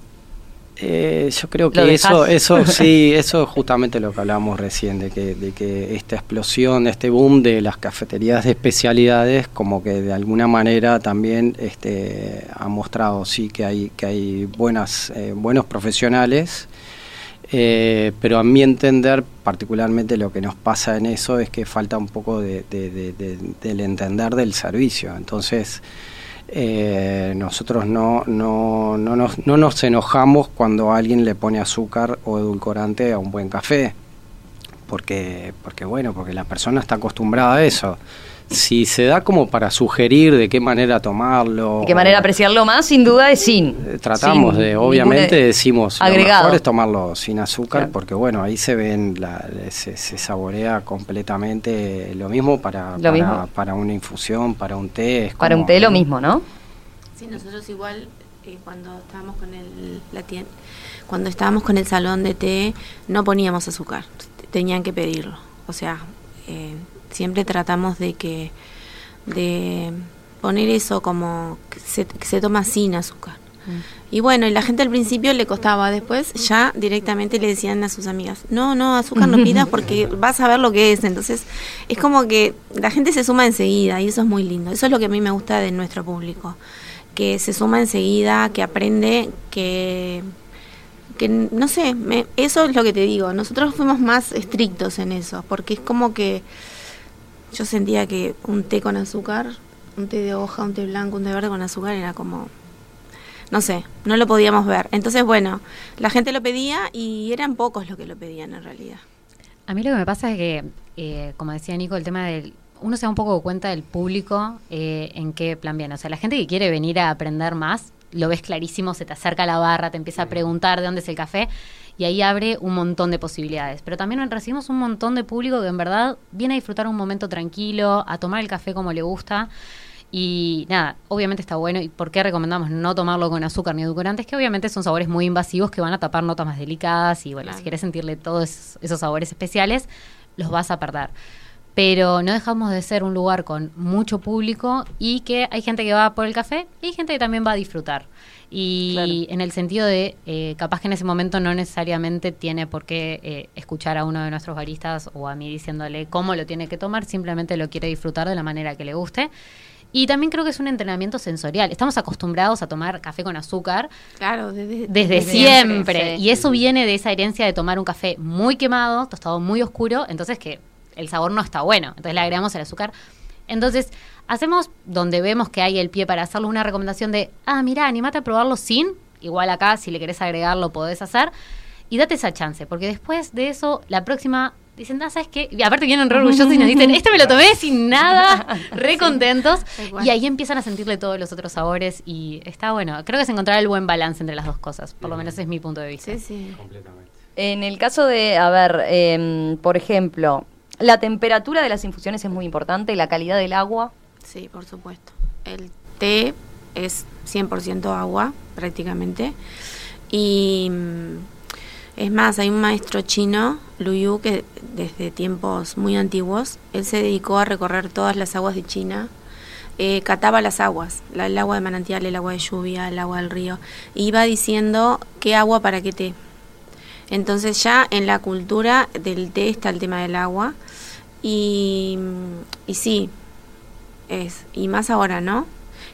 Eh, yo creo ¿Lo que eso, eso sí, eso es justamente lo que hablábamos recién, de que, de que esta explosión, este boom de las cafeterías de especialidades, como que de alguna manera también este, ha mostrado sí que hay, que hay buenas, eh, buenos profesionales, eh, pero a mi entender, particularmente lo que nos pasa en eso es que falta un poco de, de- de- de- del entender del servicio. Entonces, eh, nosotros no, no, no, nos, no nos enojamos cuando alguien le pone azúcar o edulcorante a un buen café. Porque, porque bueno, porque la persona está acostumbrada a eso. Si se da como para sugerir de qué manera tomarlo. ¿de qué manera apreciarlo más? Sin duda es sin. Tratamos Sin de, obviamente de- decimos, lo agregado. mejor es tomarlo sin azúcar, Claro. porque bueno, ahí se ven, la- se, se saborea completamente lo mismo para, Lo para, mismo. para una infusión, para un té. es Para como- un té lo mismo, ¿no? Sí, nosotros igual eh, cuando estábamos con el la tien- cuando estábamos con el salón de té no poníamos azúcar, tenían que pedirlo. O sea, eh, siempre tratamos de que de poner eso como que se, que se toma sin azúcar. Y bueno, y la gente al principio le costaba, después ya directamente le decían a sus amigas, no, no, azúcar no pidas porque vas a ver lo que es. Entonces, es como que la gente se suma enseguida y eso es muy lindo. Eso es lo que a mí me gusta de nuestro público, que se suma enseguida, que aprende, que, que no sé, me- eso es lo que te digo. Nosotros fuimos más estrictos en eso, porque es como que yo sentía que un té con azúcar, un té de hoja, un té blanco, un té verde con azúcar era como no sé, no lo podíamos ver. Entonces, bueno, la gente lo pedía y eran pocos los que lo pedían en realidad. A mí lo que me pasa es que, eh, como decía Nico, el tema del... Uno se da un poco cuenta del público eh, en qué plan viene. O sea, la gente que quiere venir a aprender más, lo ves clarísimo, se te acerca a la barra, te empieza a preguntar de dónde es el café y ahí abre un montón de posibilidades. Pero también recibimos un montón de público que en verdad viene a disfrutar un momento tranquilo, a tomar el café como le gusta. Y nada, obviamente está bueno. ¿Y por qué recomendamos no tomarlo con azúcar ni edulcorantes? Que obviamente son sabores muy invasivos que van a tapar notas más delicadas. Y bueno, Claro. si quieres sentirle todos esos, esos sabores especiales, los vas a perder. Pero no dejamos de ser un lugar con mucho público y que hay gente que va por el café y hay gente que también va a disfrutar. Y Claro. en el sentido de, eh, capaz que en ese momento no necesariamente tiene por qué eh, escuchar a uno de nuestros baristas o a mí diciéndole cómo lo tiene que tomar, simplemente lo quiere disfrutar de la manera que le guste. Y también creo que es un entrenamiento sensorial. Estamos acostumbrados a tomar café con azúcar Claro, desde, desde Desde siempre. siempre, sí. Y eso viene de esa herencia de tomar un café muy quemado, tostado muy oscuro, entonces que el sabor no está bueno. Entonces le agregamos el azúcar. Entonces, hacemos donde vemos que hay el pie para hacerlo una recomendación de, ah, mira, animate a probarlo sin. Igual acá, si le querés agregarlo, podés hacer. Y date esa chance, porque después de eso, la próxima dicen, ah, ¿sabes qué? Y aparte vienen re orgullosos y nos dicen, este me lo tomé sin nada, re contentos. Y ahí empiezan a sentirle todos los otros sabores y está bueno. Creo que es encontrar el buen balance entre las dos cosas, por lo menos es mi punto de vista. Sí, sí. Completamente. En el caso de, a ver, em, por ejemplo, la temperatura de las infusiones es muy importante, la calidad del agua. Sí, por supuesto. El té es 100% agua, prácticamente. Y mm, es más, hay un maestro chino, Lu Yu, que desde tiempos muy antiguos, él se dedicó a recorrer todas las aguas de China. eh, cataba las aguas, la- el agua de manantial, el agua de lluvia, el agua del río. Iba diciendo qué agua para qué té. Entonces ya en la cultura del té está el tema del agua. Y, y sí, es, y más ahora, ¿no?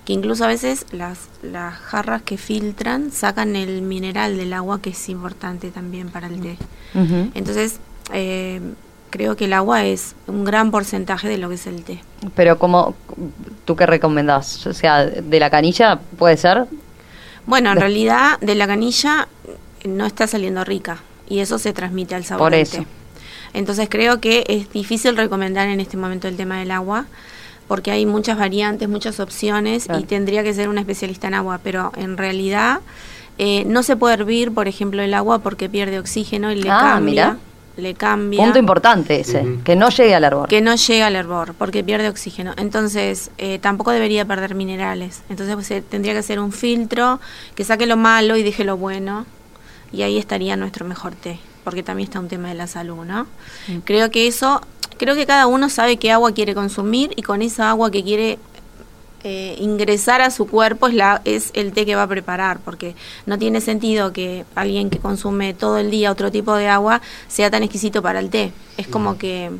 Que incluso a veces las, las jarras que filtran sacan el mineral del agua que es importante también para el té. Entonces, eh, creo que el agua es un gran porcentaje de lo que es el té. Pero como, ¿tú qué recomendás? O sea, de la canilla puede ser. Bueno, en De- realidad de la canilla no está saliendo rica y eso se transmite al sabor Por eso. Entonces creo que es difícil recomendar en este momento el tema del agua porque hay muchas variantes, muchas opciones Claro. y tendría que ser un especialista en agua, pero en realidad eh, no se puede hervir, por ejemplo, el agua porque pierde oxígeno y le Ah, cambia, mira. le cambia. Punto importante ese, que no llegue al hervor. Que no llega al hervor, porque pierde oxígeno. Entonces, eh, tampoco debería perder minerales. Entonces, pues, eh, tendría que ser un filtro que saque lo malo y deje lo bueno. Y ahí estaría nuestro mejor té, porque también está un tema de la salud, ¿no? Creo que eso, creo que cada uno sabe qué agua quiere consumir y con esa agua que quiere eh, ingresar a su cuerpo es, la, es el té que va a preparar, porque no tiene sentido que alguien que consume todo el día otro tipo de agua sea tan exquisito para el té. Es como que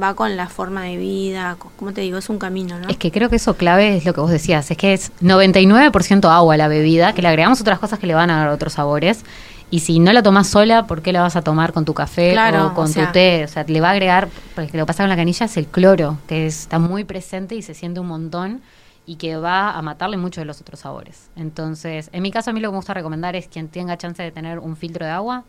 va con la forma de vida, co- como te digo, es un camino, ¿no? Es que creo que eso clave es lo que vos decías, es que es 99% agua la bebida, que le agregamos otras cosas que le van a dar otros sabores. Y si no la tomás sola, ¿por qué la vas a tomar con tu café Claro, o con o sea- tu té? O sea, le va a agregar, porque lo que pasa con la canilla es el cloro, que es- está muy presente y se siente un montón y que va a matarle muchos de los otros sabores. Entonces, en mi caso, a mí lo que me gusta recomendar es quien tenga chance de tener un filtro de agua,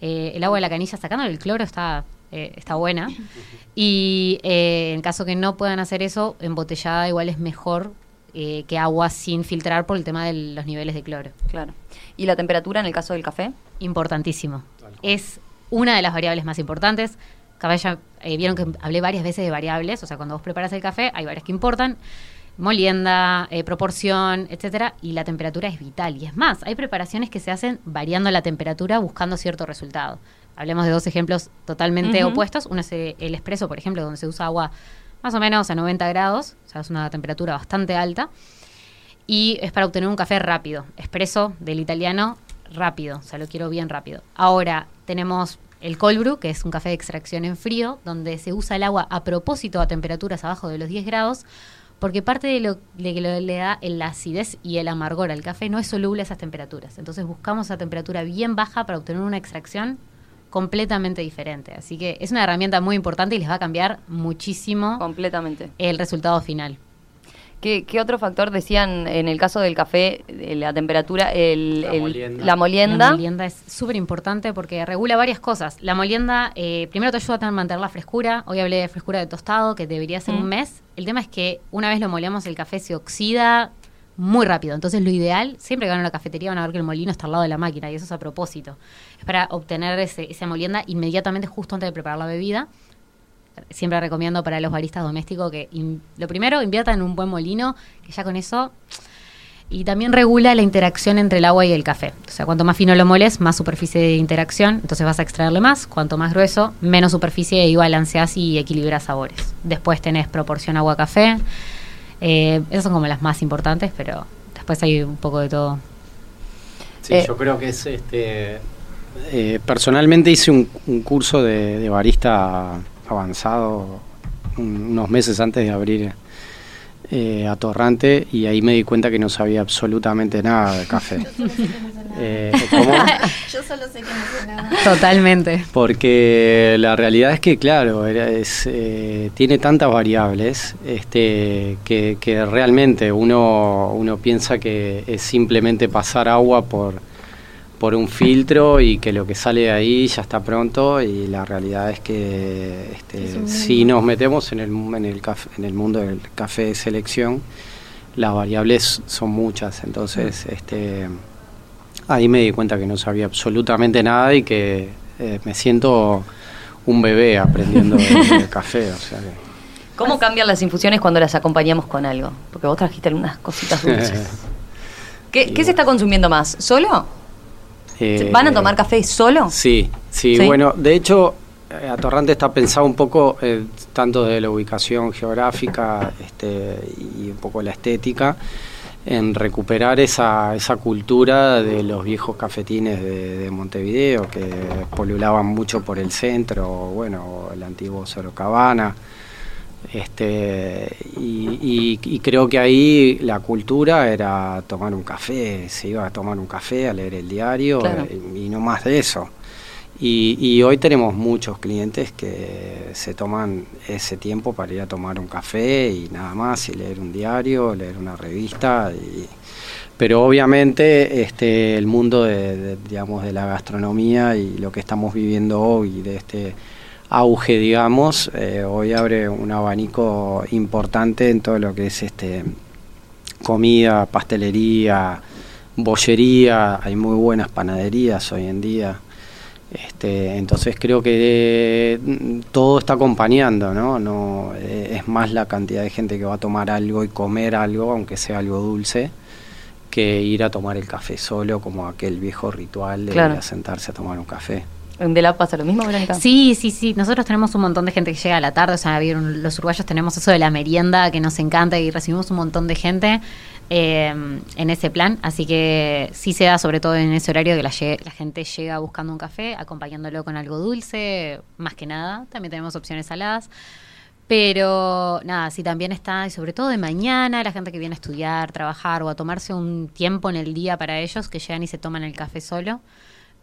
eh, el agua de la canilla sacándole el cloro está, eh, está buena. Y eh, en caso que no puedan hacer eso, embotellada igual es mejor eh, que agua sin filtrar por el tema de los niveles de cloro. Claro. ¿Y la temperatura en el caso del café? Importantísimo. Es una de las variables más importantes. Caballa, eh, vieron que hablé varias veces de variables, o sea, cuando vos preparas el café hay varias que importan. Molienda, eh, proporción, etcétera, y la temperatura es vital. Y es más, hay preparaciones que se hacen variando la temperatura buscando cierto resultado. Hablemos de dos ejemplos totalmente opuestos. Uno es el espresso, por ejemplo, donde se usa agua más o menos a 90 grados, o sea, es una temperatura bastante alta y es para obtener un café rápido. Espresso del italiano rápido, o sea, lo quiero bien rápido. Ahora tenemos el cold brew, que es un café de extracción en frío, donde se usa el agua a propósito a temperaturas abajo de los 10 grados, porque parte de lo que le da la acidez y el amargor al café no es soluble a esas temperaturas. Entonces buscamos esa temperatura bien baja para obtener una extracción completamente diferente. Así que es una herramienta muy importante y les va a cambiar muchísimo Completamente. el resultado final. ¿Qué, qué otro factor decían en el caso del café, la temperatura, el, La el- molienda. la molienda? La molienda es súper importante porque regula varias cosas. La molienda, eh, primero te ayuda a mantener la frescura. Hoy hablé de frescura de tostado, que debería ser Mm. un mes. El tema es que una vez lo molemos, el café se oxida muy rápido. Entonces, lo ideal, siempre que van a una cafetería van a ver que el molino está al lado de la máquina y eso es a propósito. Es para obtener ese, esa molienda inmediatamente justo antes de preparar la bebida. Siempre recomiendo para los baristas domésticos que lo primero inviertan en un buen molino, que ya con eso y también regula la interacción entre el agua y el café. O sea, cuanto más fino lo moles, más superficie de interacción, entonces vas a extraerle más. Cuanto más grueso, menos superficie y balanceas y equilibras sabores. Después tenés proporción agua-café. Eh, esas son como las más importantes, pero después hay un poco de todo. Sí, Eh, yo creo que es este. eh, personalmente hice un, un curso de, de barista avanzado un- unos meses antes de abrir eh, atorrante y ahí me di cuenta que no sabía absolutamente nada de café. Eh. Yo solo sé que no sé nada. Totalmente. Porque la realidad es que, claro, era- es, eh, tiene tantas variables este, que, que realmente uno, uno piensa que es simplemente pasar agua por, por un filtro y que lo que sale de ahí ya está pronto y la realidad es que este, si nos metemos en el, mu- en, el caf- en el mundo del café de selección, las variables son muchas, entonces este, ahí me di cuenta que no sabía absolutamente nada y que eh, me siento un bebé aprendiendo de, de café, o sea que... ¿Cómo cambian las infusiones cuando las acompañamos con algo? Porque vos trajiste algunas cositas dulces. ¿Qué, qué se está consumiendo más? ¿Solo? Eh, ¿Van a tomar café solo? Sí, sí, Sí. bueno, de hecho, eh, Atorrante está pensado un poco, eh, tanto de la ubicación geográfica este, y un poco la estética, en recuperar esa, esa cultura de los viejos cafetines de, de Montevideo que polulaban mucho por el centro, bueno, el antiguo Sorocabana. Este, y, y- y creo que ahí la cultura era tomar un café, se iba a tomar un café, a leer el diario Claro. eh, y no más de eso. Y, y hoy tenemos muchos clientes que se toman ese tiempo para ir a tomar un café y nada más, y leer un diario, leer una revista. y- pero obviamente este, el mundo de, de, digamos, de la gastronomía y lo que estamos viviendo hoy, de este auge, digamos, eh, hoy abre un abanico importante en todo lo que es este comida, pastelería, bollería, hay muy buenas panaderías hoy en día. Este, entonces creo que eh, todo está acompañando, ¿no? no eh, es más la cantidad de gente que va a tomar algo y comer algo, aunque sea algo dulce, que ir a tomar el café solo, como aquel viejo ritual de Claro. ir a sentarse a tomar un café. ¿En De la pasa lo mismo, Verónica? Sí, sí, sí. Nosotros tenemos un montón de gente que llega a la tarde. O sea, los uruguayos tenemos eso de la merienda que nos encanta y recibimos un montón de gente eh, en ese plan. Así que sí se da, sobre todo en ese horario, que la, la gente llega buscando un café, acompañándolo con algo dulce, más que nada. También tenemos opciones saladas. Pero nada, sí también está, y sobre todo de mañana, la gente que viene a estudiar, trabajar o a tomarse un tiempo en el día para ellos, que llegan y se toman el café solo.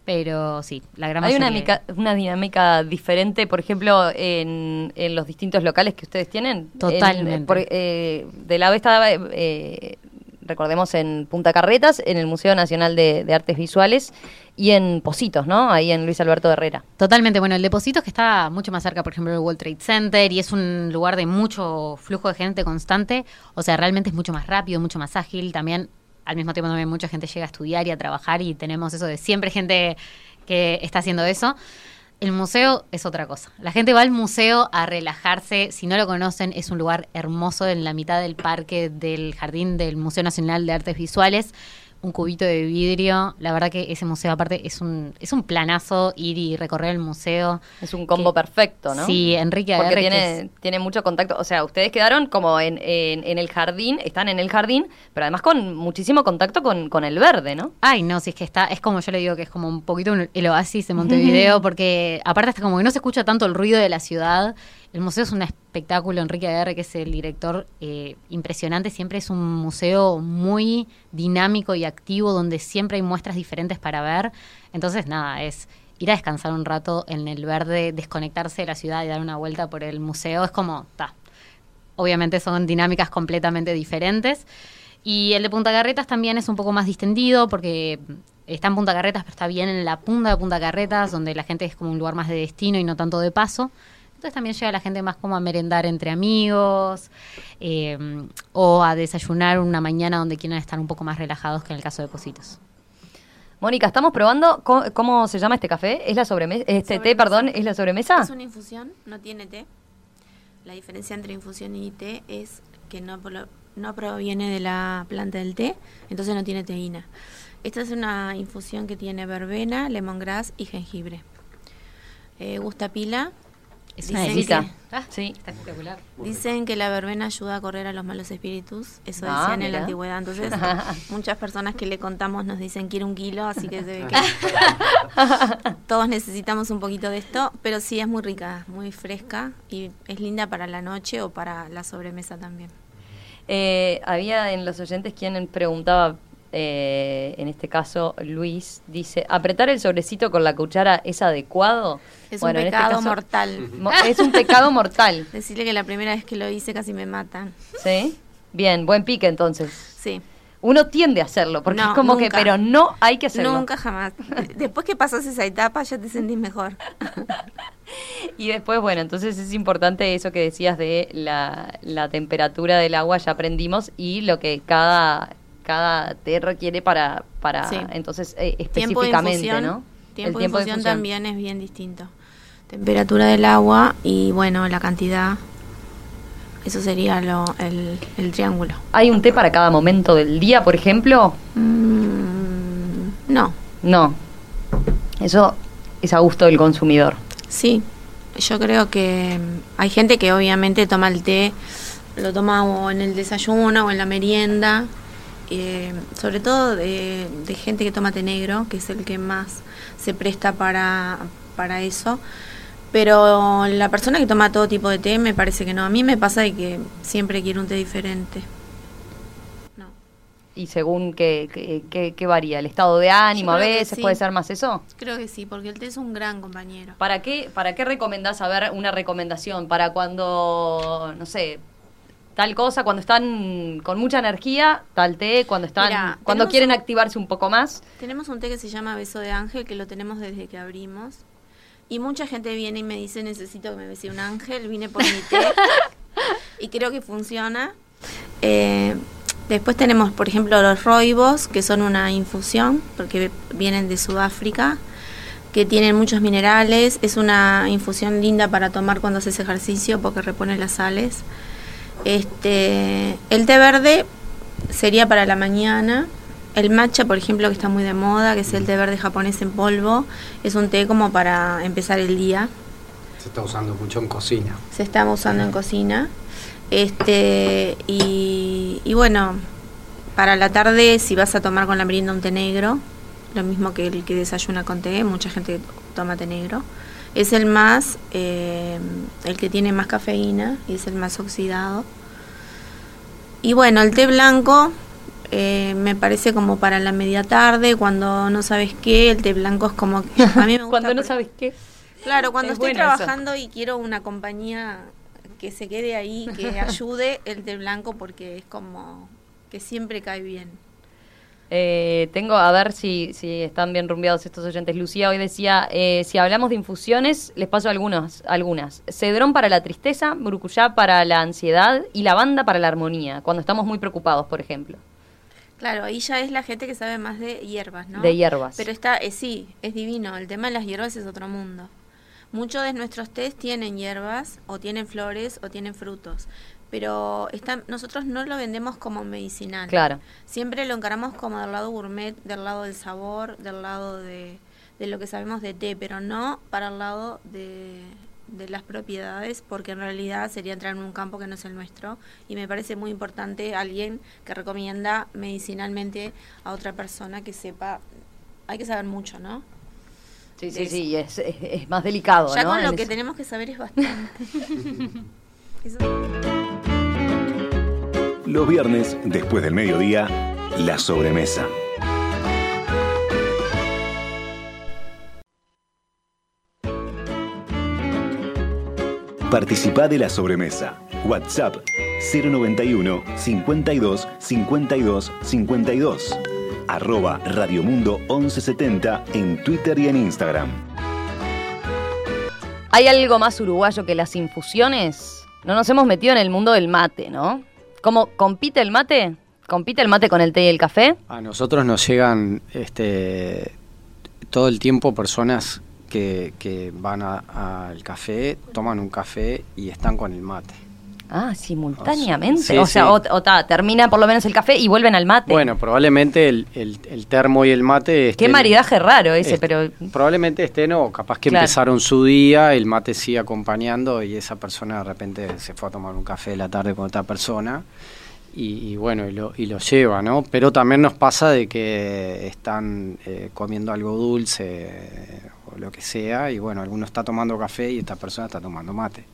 Pero sí, la gran Hay una, mayoría- mica- una dinámica diferente, por ejemplo, en, en los distintos locales que ustedes tienen. Totalmente. En- por- eh, de la vez estaba, eh, recordemos, en Punta Carretas, en el Museo Nacional de, de Artes Visuales y en Positos, ¿no? Ahí en Luis Alberto Herrera. Totalmente, bueno, el depósito es que está mucho más cerca, por ejemplo, del World Trade Center y es un lugar de mucho flujo de gente constante, o sea, realmente es mucho más rápido, mucho más ágil, también al mismo tiempo también mucha gente llega a estudiar y a trabajar y tenemos eso de siempre gente que está haciendo eso. El museo es otra cosa. La gente va al museo a relajarse. Si no lo conocen, es un lugar hermoso en la mitad del parque del jardín del Museo Nacional de Artes Visuales. Un cubito de vidrio. La verdad que ese museo, aparte, es un, es un planazo ir y recorrer el museo. Es un combo Que- perfecto, ¿no? Sí, Enrique Porque tiene, es- tiene mucho contacto. O sea, ustedes quedaron como en, en, en el jardín, están en el jardín, pero además con muchísimo contacto con, con el verde, ¿no? Ay, no, si es que está, es como yo le digo que es como un poquito un- el oasis de Montevideo, porque aparte hasta como que no se escucha tanto el ruido de la ciudad. El museo es un espectáculo, Enrique Aguirre, que es el director eh, impresionante, siempre es un museo muy dinámico y activo, donde siempre hay muestras diferentes para ver. Entonces, nada, es ir a descansar un rato en el verde, desconectarse de la ciudad y dar una vuelta por el museo. Es como, ta, obviamente son dinámicas completamente diferentes. Y el de Punta Carretas también es un poco más distendido porque está en Punta Carretas, pero está bien en la punta de Punta Carretas, donde la gente es como un lugar más de destino y no tanto de paso. Entonces también llega la gente más como a merendar entre amigos eh, o a desayunar una mañana donde quieran estar un poco más relajados que en el caso de Positos. Mónica, estamos probando, ¿cómo, cómo se llama este café? ¿Es la sobremesa? Este té, perdón, ¿es la sobremesa? Es una infusión, no tiene té. La diferencia entre infusión y té es que no, no proviene de la planta del té, entonces no tiene teína. Esta es una infusión que tiene verbena, lemongrass y jengibre. Eh, gusta pila. Es Dicen una delicia. Ah, Sí. Está espectacular. Dicen que la verbena ayuda a correr a los malos espíritus, eso Ah, decían en la antigüedad. Entonces, muchas personas que le contamos nos dicen quiero un kilo, así que se ve que todos necesitamos un poquito de esto, pero sí es muy rica, muy fresca y es linda para la noche o para la sobremesa también. Eh, había en los oyentes quien preguntaba, eh, en este caso Luis, dice, ¿apretar el sobrecito con la cuchara es adecuado? Es Bueno, un este pecado caso- mortal. Mo- Es un pecado mortal, Decirle que la primera vez que lo hice casi me matan. ¿sí? Bien, buen pique entonces. Sí. Uno tiende a hacerlo, porque No, es como que, pero no hay que hacerlo. Nunca jamás. Después que pasas esa etapa ya te sentís mejor. Y después, bueno, entonces es importante eso que decías de la, la temperatura del agua, ya aprendimos, y lo que cada, cada té requiere para, para Sí. entonces, eh, Tiempo de específicamente, infusión, ¿no? Tiempo, El de infusión también es bien distinto. Temperatura del agua y bueno, la cantidad. Eso sería lo, el, el triángulo. ¿Hay un té para cada momento del día, por ejemplo? Mm, no, No. Eso es a gusto del consumidor. sí. Yo creo que hay gente que obviamente toma el té, lo toma o en el desayuno o en la merienda. Eh, sobre todo de, de gente que toma té negro, que es el que más se presta para, para eso. Pero la persona que toma todo tipo de té me parece que no. A mí me pasa de que siempre quiero un té diferente. No. Y según qué, qué, qué- qué varía, el estado de ánimo, a veces sí. puede ser más eso. Creo que sí, porque el té es un gran compañero. ¿Para qué, ¿Para qué recomendás? A ver, una recomendación. Para cuando, no sé, tal cosa, cuando están con mucha energía, tal té, cuando están, cuando quieren un- activarse un poco más. Tenemos un té que se llama Beso de Ángel, que lo tenemos desde que abrimos. Y mucha gente viene y me dice, necesito que me bese un ángel, vine por mi té. y creo que funciona. Eh, después tenemos, por ejemplo, los roibos, que son una infusión, porque vienen de Sudáfrica, que tienen muchos minerales. Es una infusión linda para tomar cuando haces ejercicio, porque repone las sales. Este, el té verde sería para la mañana. El matcha, por ejemplo, que está muy de moda, que es el té verde japonés en polvo, es un té como para empezar el día. Se está usando mucho en cocina. Se está usando en cocina. Este, y, y bueno, para la tarde, si vas a tomar con la merienda un té negro, lo mismo que el que desayuna con té, mucha gente toma té negro. Es el más, eh, el que tiene más cafeína y es el más oxidado. Y bueno, el té blanco eh, me parece como para la media tarde, cuando no sabes qué, el té blanco es como... que- A mí me gusta Cuando no sabes qué. Claro, cuando Es estoy eso. trabajando y quiero una compañía que se quede ahí, que ayude, el té blanco porque es como que siempre cae bien. Eh, tengo, a ver si, si están bien rumbeados estos oyentes. Lucía hoy decía, eh, si hablamos de infusiones, les paso algunas. algunas. Cedrón para la tristeza, brucuyá para la ansiedad y lavanda para la armonía, cuando estamos muy preocupados, por ejemplo. Claro, ahí ya es la gente que sabe más de hierbas, ¿no? De hierbas. Pero está, eh, sí, es divino. El tema de las hierbas es otro mundo. Muchos de nuestros tés tienen hierbas, o tienen flores, o tienen frutos. Pero están, nosotros no lo vendemos como medicinal. Claro. Siempre lo encaramos como del lado gourmet, del lado del sabor, del lado de, de lo que sabemos de té, pero no para el lado de, de las propiedades, porque en realidad sería entrar en un campo que no es el nuestro. Y me parece muy importante alguien que recomienda medicinalmente a otra persona que sepa. Hay que saber mucho, ¿no? Sí, sí, sí, es, es- es más delicado, Ya ¿no? con lo En que eso. tenemos que saber es bastante. Eso- Los viernes, después del mediodía, la sobremesa. Participá de la sobremesa. WhatsApp 091 52 52 52. Arroba Radiomundo 1170 en Twitter y en Instagram. ¿Hay algo más uruguayo que las infusiones? No nos hemos metido en el mundo del mate, ¿no? ¿Cómo compite el mate? ¿Compite el mate con el té y el café? A nosotros nos llegan este todo el tiempo personas que, que van al café, toman un café y están con el mate. Ah, simultáneamente. Sí, o sea, sí. o, o ta, termina por lo menos el café y vuelven al mate. Bueno, probablemente el, el- el termo y el mate... Qué estén- maridaje raro ese, est- pero... Probablemente estén o capaz que Claro. empezaron su día, el mate sigue acompañando y esa persona de repente se fue a tomar un café de la tarde con otra persona y, y bueno, y lo, y lo lleva, ¿no? Pero también nos pasa de que están eh, comiendo algo dulce eh, o lo que sea y bueno, alguno está tomando café y esta persona está tomando mate.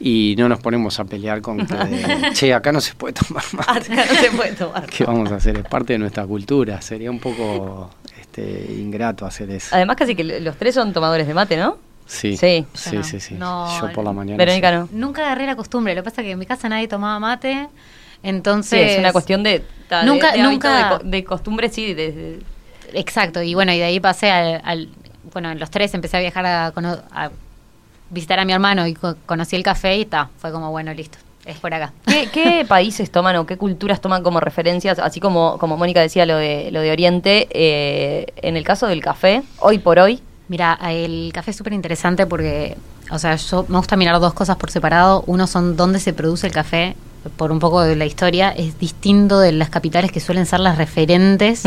Y no nos ponemos a pelear con que, che, acá no se puede tomar mate. Acá no se puede tomar. ¿Qué vamos a hacer? Es parte de nuestra cultura. Sería un poco este, ingrato hacer eso. Además, casi que los tres son tomadores de mate, ¿no? Sí, Sí. sí, no. sí, sí. No, Yo por la mañana. Verónica sí. no. Nunca agarré la costumbre. Lo que pasa es que en mi casa nadie tomaba mate. Sí, Entonces. es una cuestión de. Nunca- de, nunca- de co- de costumbre, sí. de- de- Exacto, y bueno, y de ahí pasé al, al- bueno, en los tres empecé a viajar a, cono- a visitar a mi hermano y co- conocí el café y ta, fue como, bueno, listo, es por acá. ¿Qué, qué países toman o qué culturas toman como referencias? Así como, como Mónica decía lo de, lo de Oriente, eh, en el caso del café, hoy por hoy, Mira, el café es súper interesante porque, o sea, yo me gusta mirar dos cosas por separado. Uno son dónde se produce el café, por un poco de la historia, es distinto de las capitales que suelen ser las referentes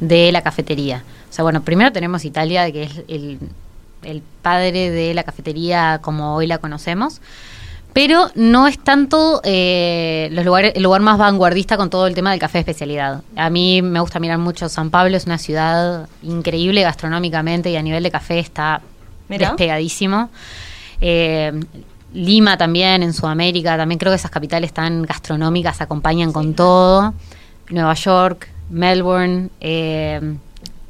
de la cafetería. O sea, bueno, primero tenemos Italia, que es el, el padre de la cafetería como hoy la conocemos. Pero no es tanto eh, los lugares, el lugar más vanguardista con todo el tema del café de especialidad. A mí me gusta mirar mucho San Pablo, es una ciudad increíble gastronómicamente y a nivel de café está despegadísimo. Eh, Lima también, en Sudamérica, también creo que esas capitales tan gastronómicas acompañan con todo. Nueva York, Melbourne, eh,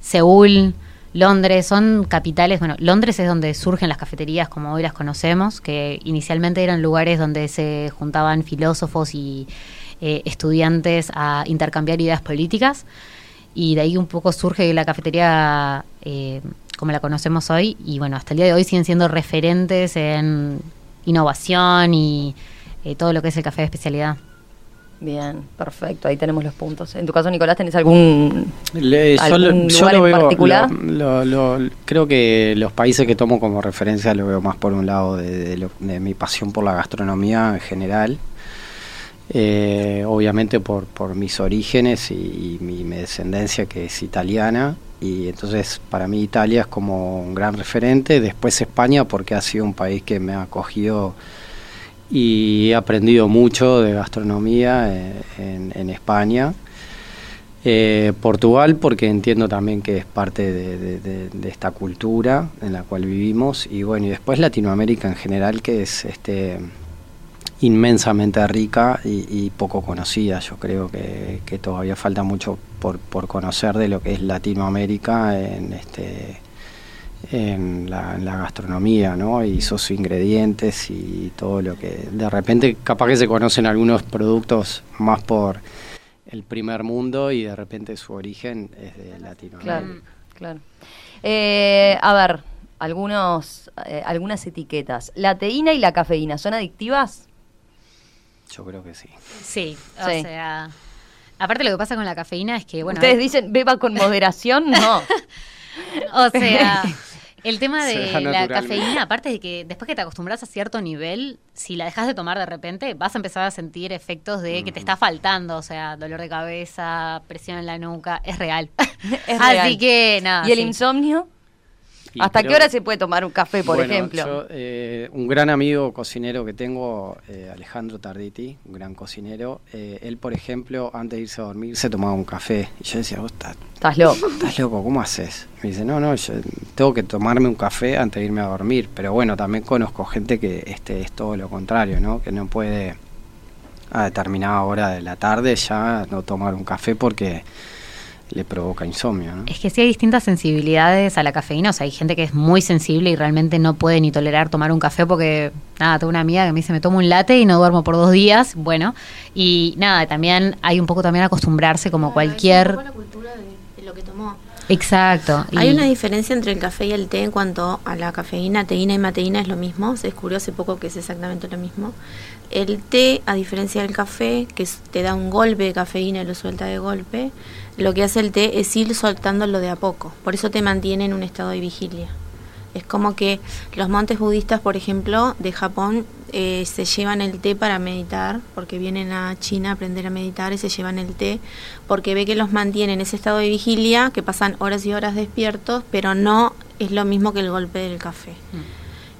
Seúl, Londres, son capitales, bueno, Londres es donde surgen las cafeterías como hoy las conocemos, que inicialmente eran lugares donde se juntaban filósofos y eh, estudiantes a intercambiar ideas políticas, y de ahí un poco surge la cafetería eh, como la conocemos hoy, y bueno, hasta el día de hoy siguen siendo referentes en innovación y eh, todo lo que es el café de especialidad. Bien, perfecto, ahí tenemos los puntos. En tu caso, Nicolás, ¿tenés algún, Le- algún yo lugar lo en veo- particular? lo- lo- lo- creo que los países que tomo como referencia lo veo más por un lado de, de lo- de mi pasión por la gastronomía en general. Eh, obviamente por, por mis orígenes y, y mi, mi descendencia que es italiana. Y entonces para mí Italia es como un gran referente. Después España porque ha sido un país que me ha acogido y he aprendido mucho de gastronomía eh, en, en España. Eh, Portugal, porque entiendo también que es parte de, esta cultura en la cual vivimos. Y bueno, y después Latinoamérica en general, que es este inmensamente rica y, y poco conocida. Yo creo que, todavía falta mucho por conocer de lo que es Latinoamérica en este en la, en la gastronomía, ¿no? Y sus ingredientes y todo lo que de repente capaz que se conocen algunos productos más por el primer mundo y de repente su origen es de Latinoamérica. Claro, claro. Eh, a ver, algunos, eh, algunas etiquetas. ¿La teína y la cafeína son adictivas? Yo creo que sí. Sí, o Sí. sea, aparte lo que pasa con la cafeína es que, bueno, Ustedes dicen, beba con moderación, no. o sea, el tema de la cafeína, aparte de que después que te acostumbras a cierto nivel, si la dejas de tomar de repente, vas a empezar a sentir efectos de que te está faltando, o sea, dolor de cabeza, presión en la nuca, es real. Es Así real. que nada. ¿Y el sí. insomnio? Y ¿Hasta creo- qué hora se puede tomar un café, por Bueno, ejemplo? yo, eh, un gran amigo cocinero que tengo, eh, Alejandro Tarditi, un gran cocinero, eh, él, por ejemplo, antes de irse a dormir, se tomaba un café. Y yo decía, vos estás, Estás loco. estás loco, ¿cómo haces? Me dice, no, no, yo tengo que tomarme un café antes de irme a dormir. Pero bueno, también conozco gente que este es todo lo contrario, ¿no? Que no puede a determinada hora de la tarde ya no tomar un café porque le provoca insomnio, ¿no? Es que sí hay distintas sensibilidades a la cafeína, o sea, hay gente que es muy sensible y realmente no puede ni tolerar tomar un café porque, nada, tengo una amiga que me dice, me tomo un latte y no duermo por dos días, bueno, y nada, también hay un poco también acostumbrarse como cualquier... la cultura de, de lo que tomó. Exacto. Hay y- una diferencia entre el café y el té en cuanto a la cafeína, teína y mateína es lo mismo, se descubrió hace poco que es exactamente lo mismo. El té, a diferencia del café, que te da un golpe de cafeína y lo suelta de golpe, lo que hace el té es ir soltándolo de a poco, por eso te mantiene en un estado de vigilia. Es como que los montes budistas, por ejemplo, de Japón, eh, se llevan el té para meditar, porque vienen a China a aprender a meditar y se llevan el té, porque ve que los mantiene en ese estado de vigilia, que pasan horas y horas despiertos, pero no es lo mismo que el golpe del café.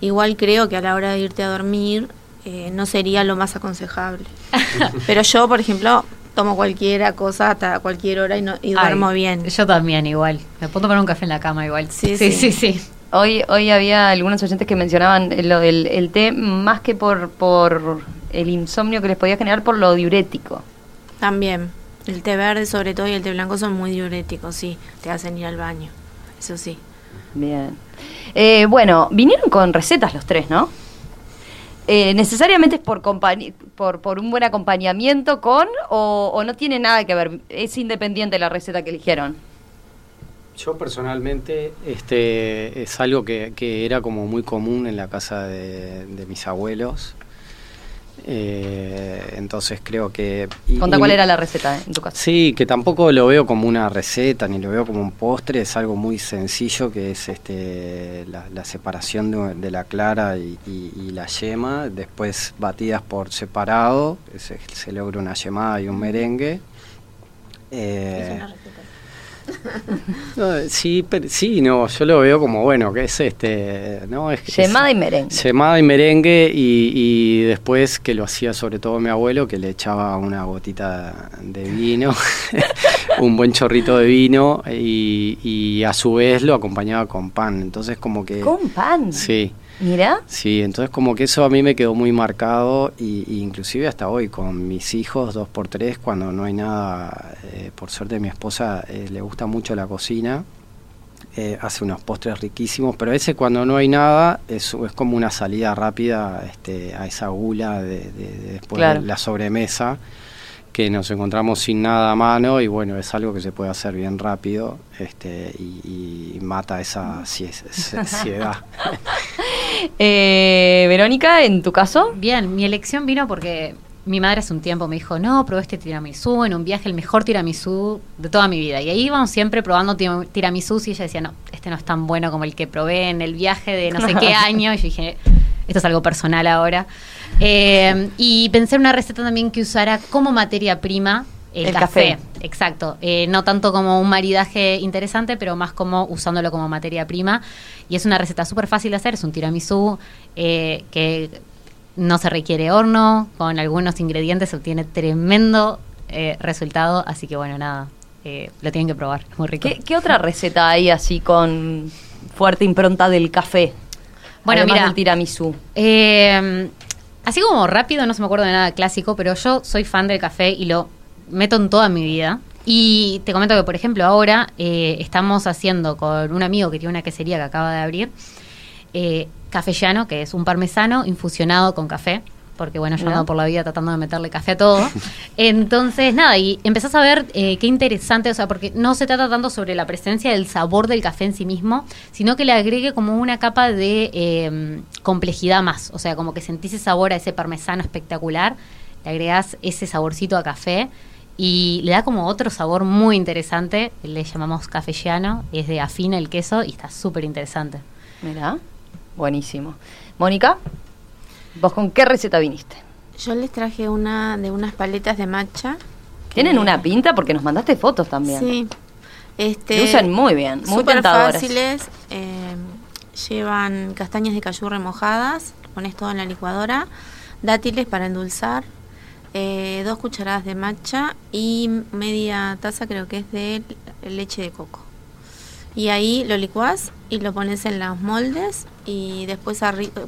Igual creo que a la hora de irte a dormir eh, no sería lo más aconsejable. pero yo, por ejemplo, tomo cualquier cosa hasta cualquier hora y, no, y Ay, duermo bien. Yo también igual. Me puedo tomar un café en la cama igual. Sí, sí, sí. sí. sí. Hoy, hoy había algunos oyentes que mencionaban lo del el té más que por, por el insomnio que les podía generar por lo diurético. También. El té verde sobre todo y el té blanco son muy diuréticos, sí. Te hacen ir al baño. Eso sí. Bien. Eh, bueno, vinieron con recetas los tres, ¿no? Eh, ¿Necesariamente es por, por, por un buen acompañamiento con o, o no tiene nada que ver? ¿Es independiente la receta que eligieron? Yo personalmente, este, es algo que, que era como muy común en la casa de, de mis abuelos. Eh, entonces creo que... y- cuál era la receta eh, en tu caso. Sí, que tampoco lo veo como una receta ni lo veo como un postre, es algo muy sencillo que es este la, la separación de, de la clara y, y- y la yema, después batidas por separado, se, se logra una yemada y un merengue. Eh, no, sí, pero, sí, no, yo lo veo como bueno, que es este, no es que- Yemada es- y merengue. Yemada y merengue y, y después que lo hacía sobre todo mi abuelo, que le echaba una gotita de vino, un buen chorrito de vino y, y a su vez lo acompañaba con pan. Entonces como que... Con pan. Sí, Mira. sí, entonces como que eso a mí me quedó muy marcado y, y inclusive hasta hoy con mis hijos dos por tres cuando no hay nada, eh, por suerte mi esposa eh, le gusta mucho la cocina eh, hace unos postres riquísimos, pero a veces cuando no hay nada es, es como una salida rápida este, a esa gula de, de- de después Claro. de la sobremesa, que nos encontramos sin nada a mano y bueno, es algo que se puede hacer bien rápido este, y, y mata esa sie- sie- ansiedad. Eh, Verónica, en tu caso. Bien, mi elección vino porque mi madre hace un tiempo me dijo, no, probé este tiramisú en un viaje, el mejor tiramisú de toda mi vida. Y ahí íbamos siempre probando tir- tiramisús y ella decía, no, este no es tan bueno como el que probé en el viaje de no sé qué año. Y yo dije, esto es algo personal ahora. Eh, y pensé en una receta también que usara como materia prima el, El café. café. Exacto. Eh, no tanto como un maridaje interesante, pero más como usándolo como materia prima. Y es una receta súper fácil de hacer. Es un tiramisú eh, que no se requiere horno. Con algunos ingredientes se obtiene tremendo eh, resultado. Así que bueno, nada. lo tienen que probar. Es muy rico. ¿Qué, qué otra receta hay así con fuerte impronta del café? Bueno, Además mira. del tiramisú. Así como rápido, no se me acuerdo de nada clásico, pero yo soy fan del café y lo meto en toda mi vida. Y te comento que, por ejemplo, ahora eh, estamos haciendo con un amigo que tiene una quesería que acaba de abrir, eh, café llano, que es un parmesano infusionado con café. Porque bueno, yo ¿No? ando por la vida tratando de meterle café a todo. Entonces, nada, y empezás a ver eh, qué interesante, o sea, porque no se trata tanto sobre la presencia del sabor del café en sí mismo, sino que le agregue como una capa de eh, complejidad más. O sea, como que sentís ese sabor a ese parmesano espectacular, le agregás ese saborcito a café y le da como otro sabor muy interesante. Le llamamos cafellano, es de afina el queso y está súper interesante. Mira, buenísimo. Mónica, ¿vos con qué receta viniste? Yo les traje una de unas paletas de matcha. Tienen que- una pinta porque nos mandaste fotos también. Sí. Este, Lucen muy bien, muy súper tentadoras. fáciles. eh, llevan castañas de cayú remojadas, pones todo en la licuadora, dátiles para endulzar, eh, dos cucharadas de matcha y media taza creo que es de leche de coco. Y ahí lo licuás y lo pones en los moldes y después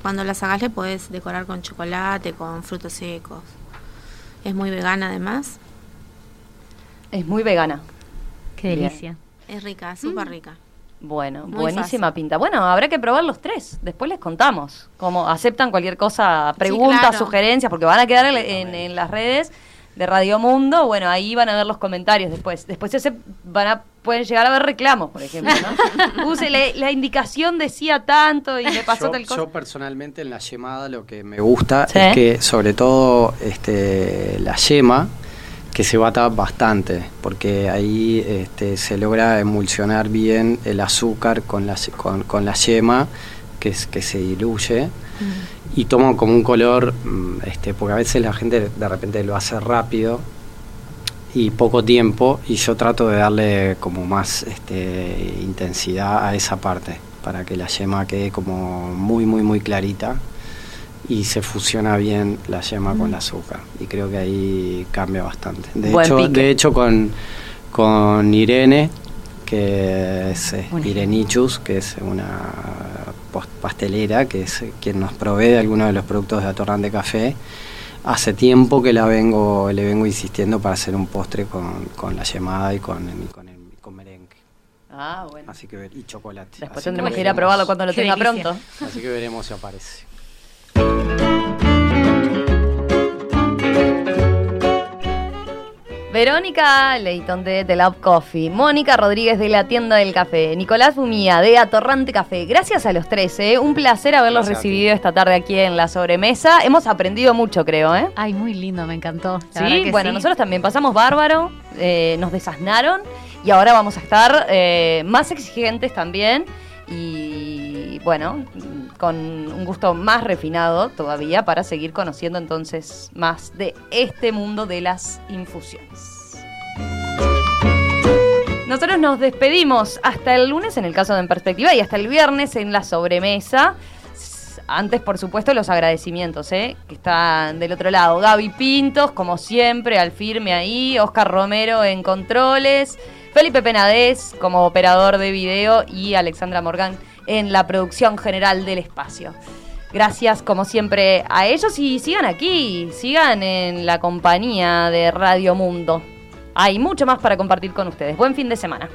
cuando las hagas le puedes decorar con chocolate, con frutos secos. Es muy vegana además. Es muy vegana. Qué Bien. delicia. Es rica, súper Mm. rica. Bueno, Muy buenísima fácil. pinta. Bueno, habrá que probar los tres. Después les contamos. Como aceptan cualquier cosa, preguntas, claro. sugerencias, porque van a quedar en, en- en las redes de Radio Mundo. Bueno, ahí van a ver los comentarios después. Después ese van a pueden llegar a ver reclamos, por ejemplo. ¿no? Puse le- la indicación decía tanto y me pasó yo, tal cosa. yo personalmente en la yemada lo que me gusta Sí. es que sobre todo este, la yema que se bata bastante porque ahí este, se logra emulsionar bien el azúcar con la, con, con la yema que, es, que se diluye y toma como un color mm, este, porque a veces la gente de repente lo hace rápido y poco tiempo y yo trato de darle como más este, intensidad a esa parte para que la yema quede como muy muy muy clarita y se fusiona bien la yema con el azúcar y creo que ahí cambia bastante de Buen hecho pique. de hecho con con Irene que es eh, Buenísimo. Irenichus que es una pastelera, que es quien nos provee algunos de los productos de Atorrante Café. Hace tiempo que la vengo, le vengo insistiendo para hacer un postre con, con la yemada y con, con, el, con merengue. Ah, bueno. Así que, y chocolate. Después Así tendremos que que ir a probarlo cuando lo Qué tenga delicia. pronto. Así que veremos si aparece. Verónica Leighton de The Love Coffee, Mónica Rodríguez de la Tienda del Café, Nicolás Fumía de Atorrante Café. Gracias a los tres, ¿eh? un placer haberlos Gracias recibido esta tarde aquí en la sobremesa. Hemos aprendido mucho, creo, ¿eh? Ay, muy lindo, me encantó. La Sí, que bueno, sí. nosotros también pasamos bárbaro, eh, nos desasnaron y ahora vamos a estar eh, más exigentes también y bueno, con un gusto más refinado todavía para seguir conociendo entonces más de este mundo de las infusiones. Nosotros nos despedimos hasta el lunes en el caso de En Perspectiva y hasta el viernes en la sobremesa. Antes, por supuesto, los agradecimientos, ¿eh? que están del otro lado. Gaby Pintos, como siempre, al firme ahí. Oscar Romero en controles. Felipe Penadez como operador de video y Alexandra Morgan en la producción general del espacio. Gracias como siempre a ellos y sigan aquí, sigan en la compañía de Radio Mundo. Hay mucho más para compartir con ustedes. Buen fin de semana.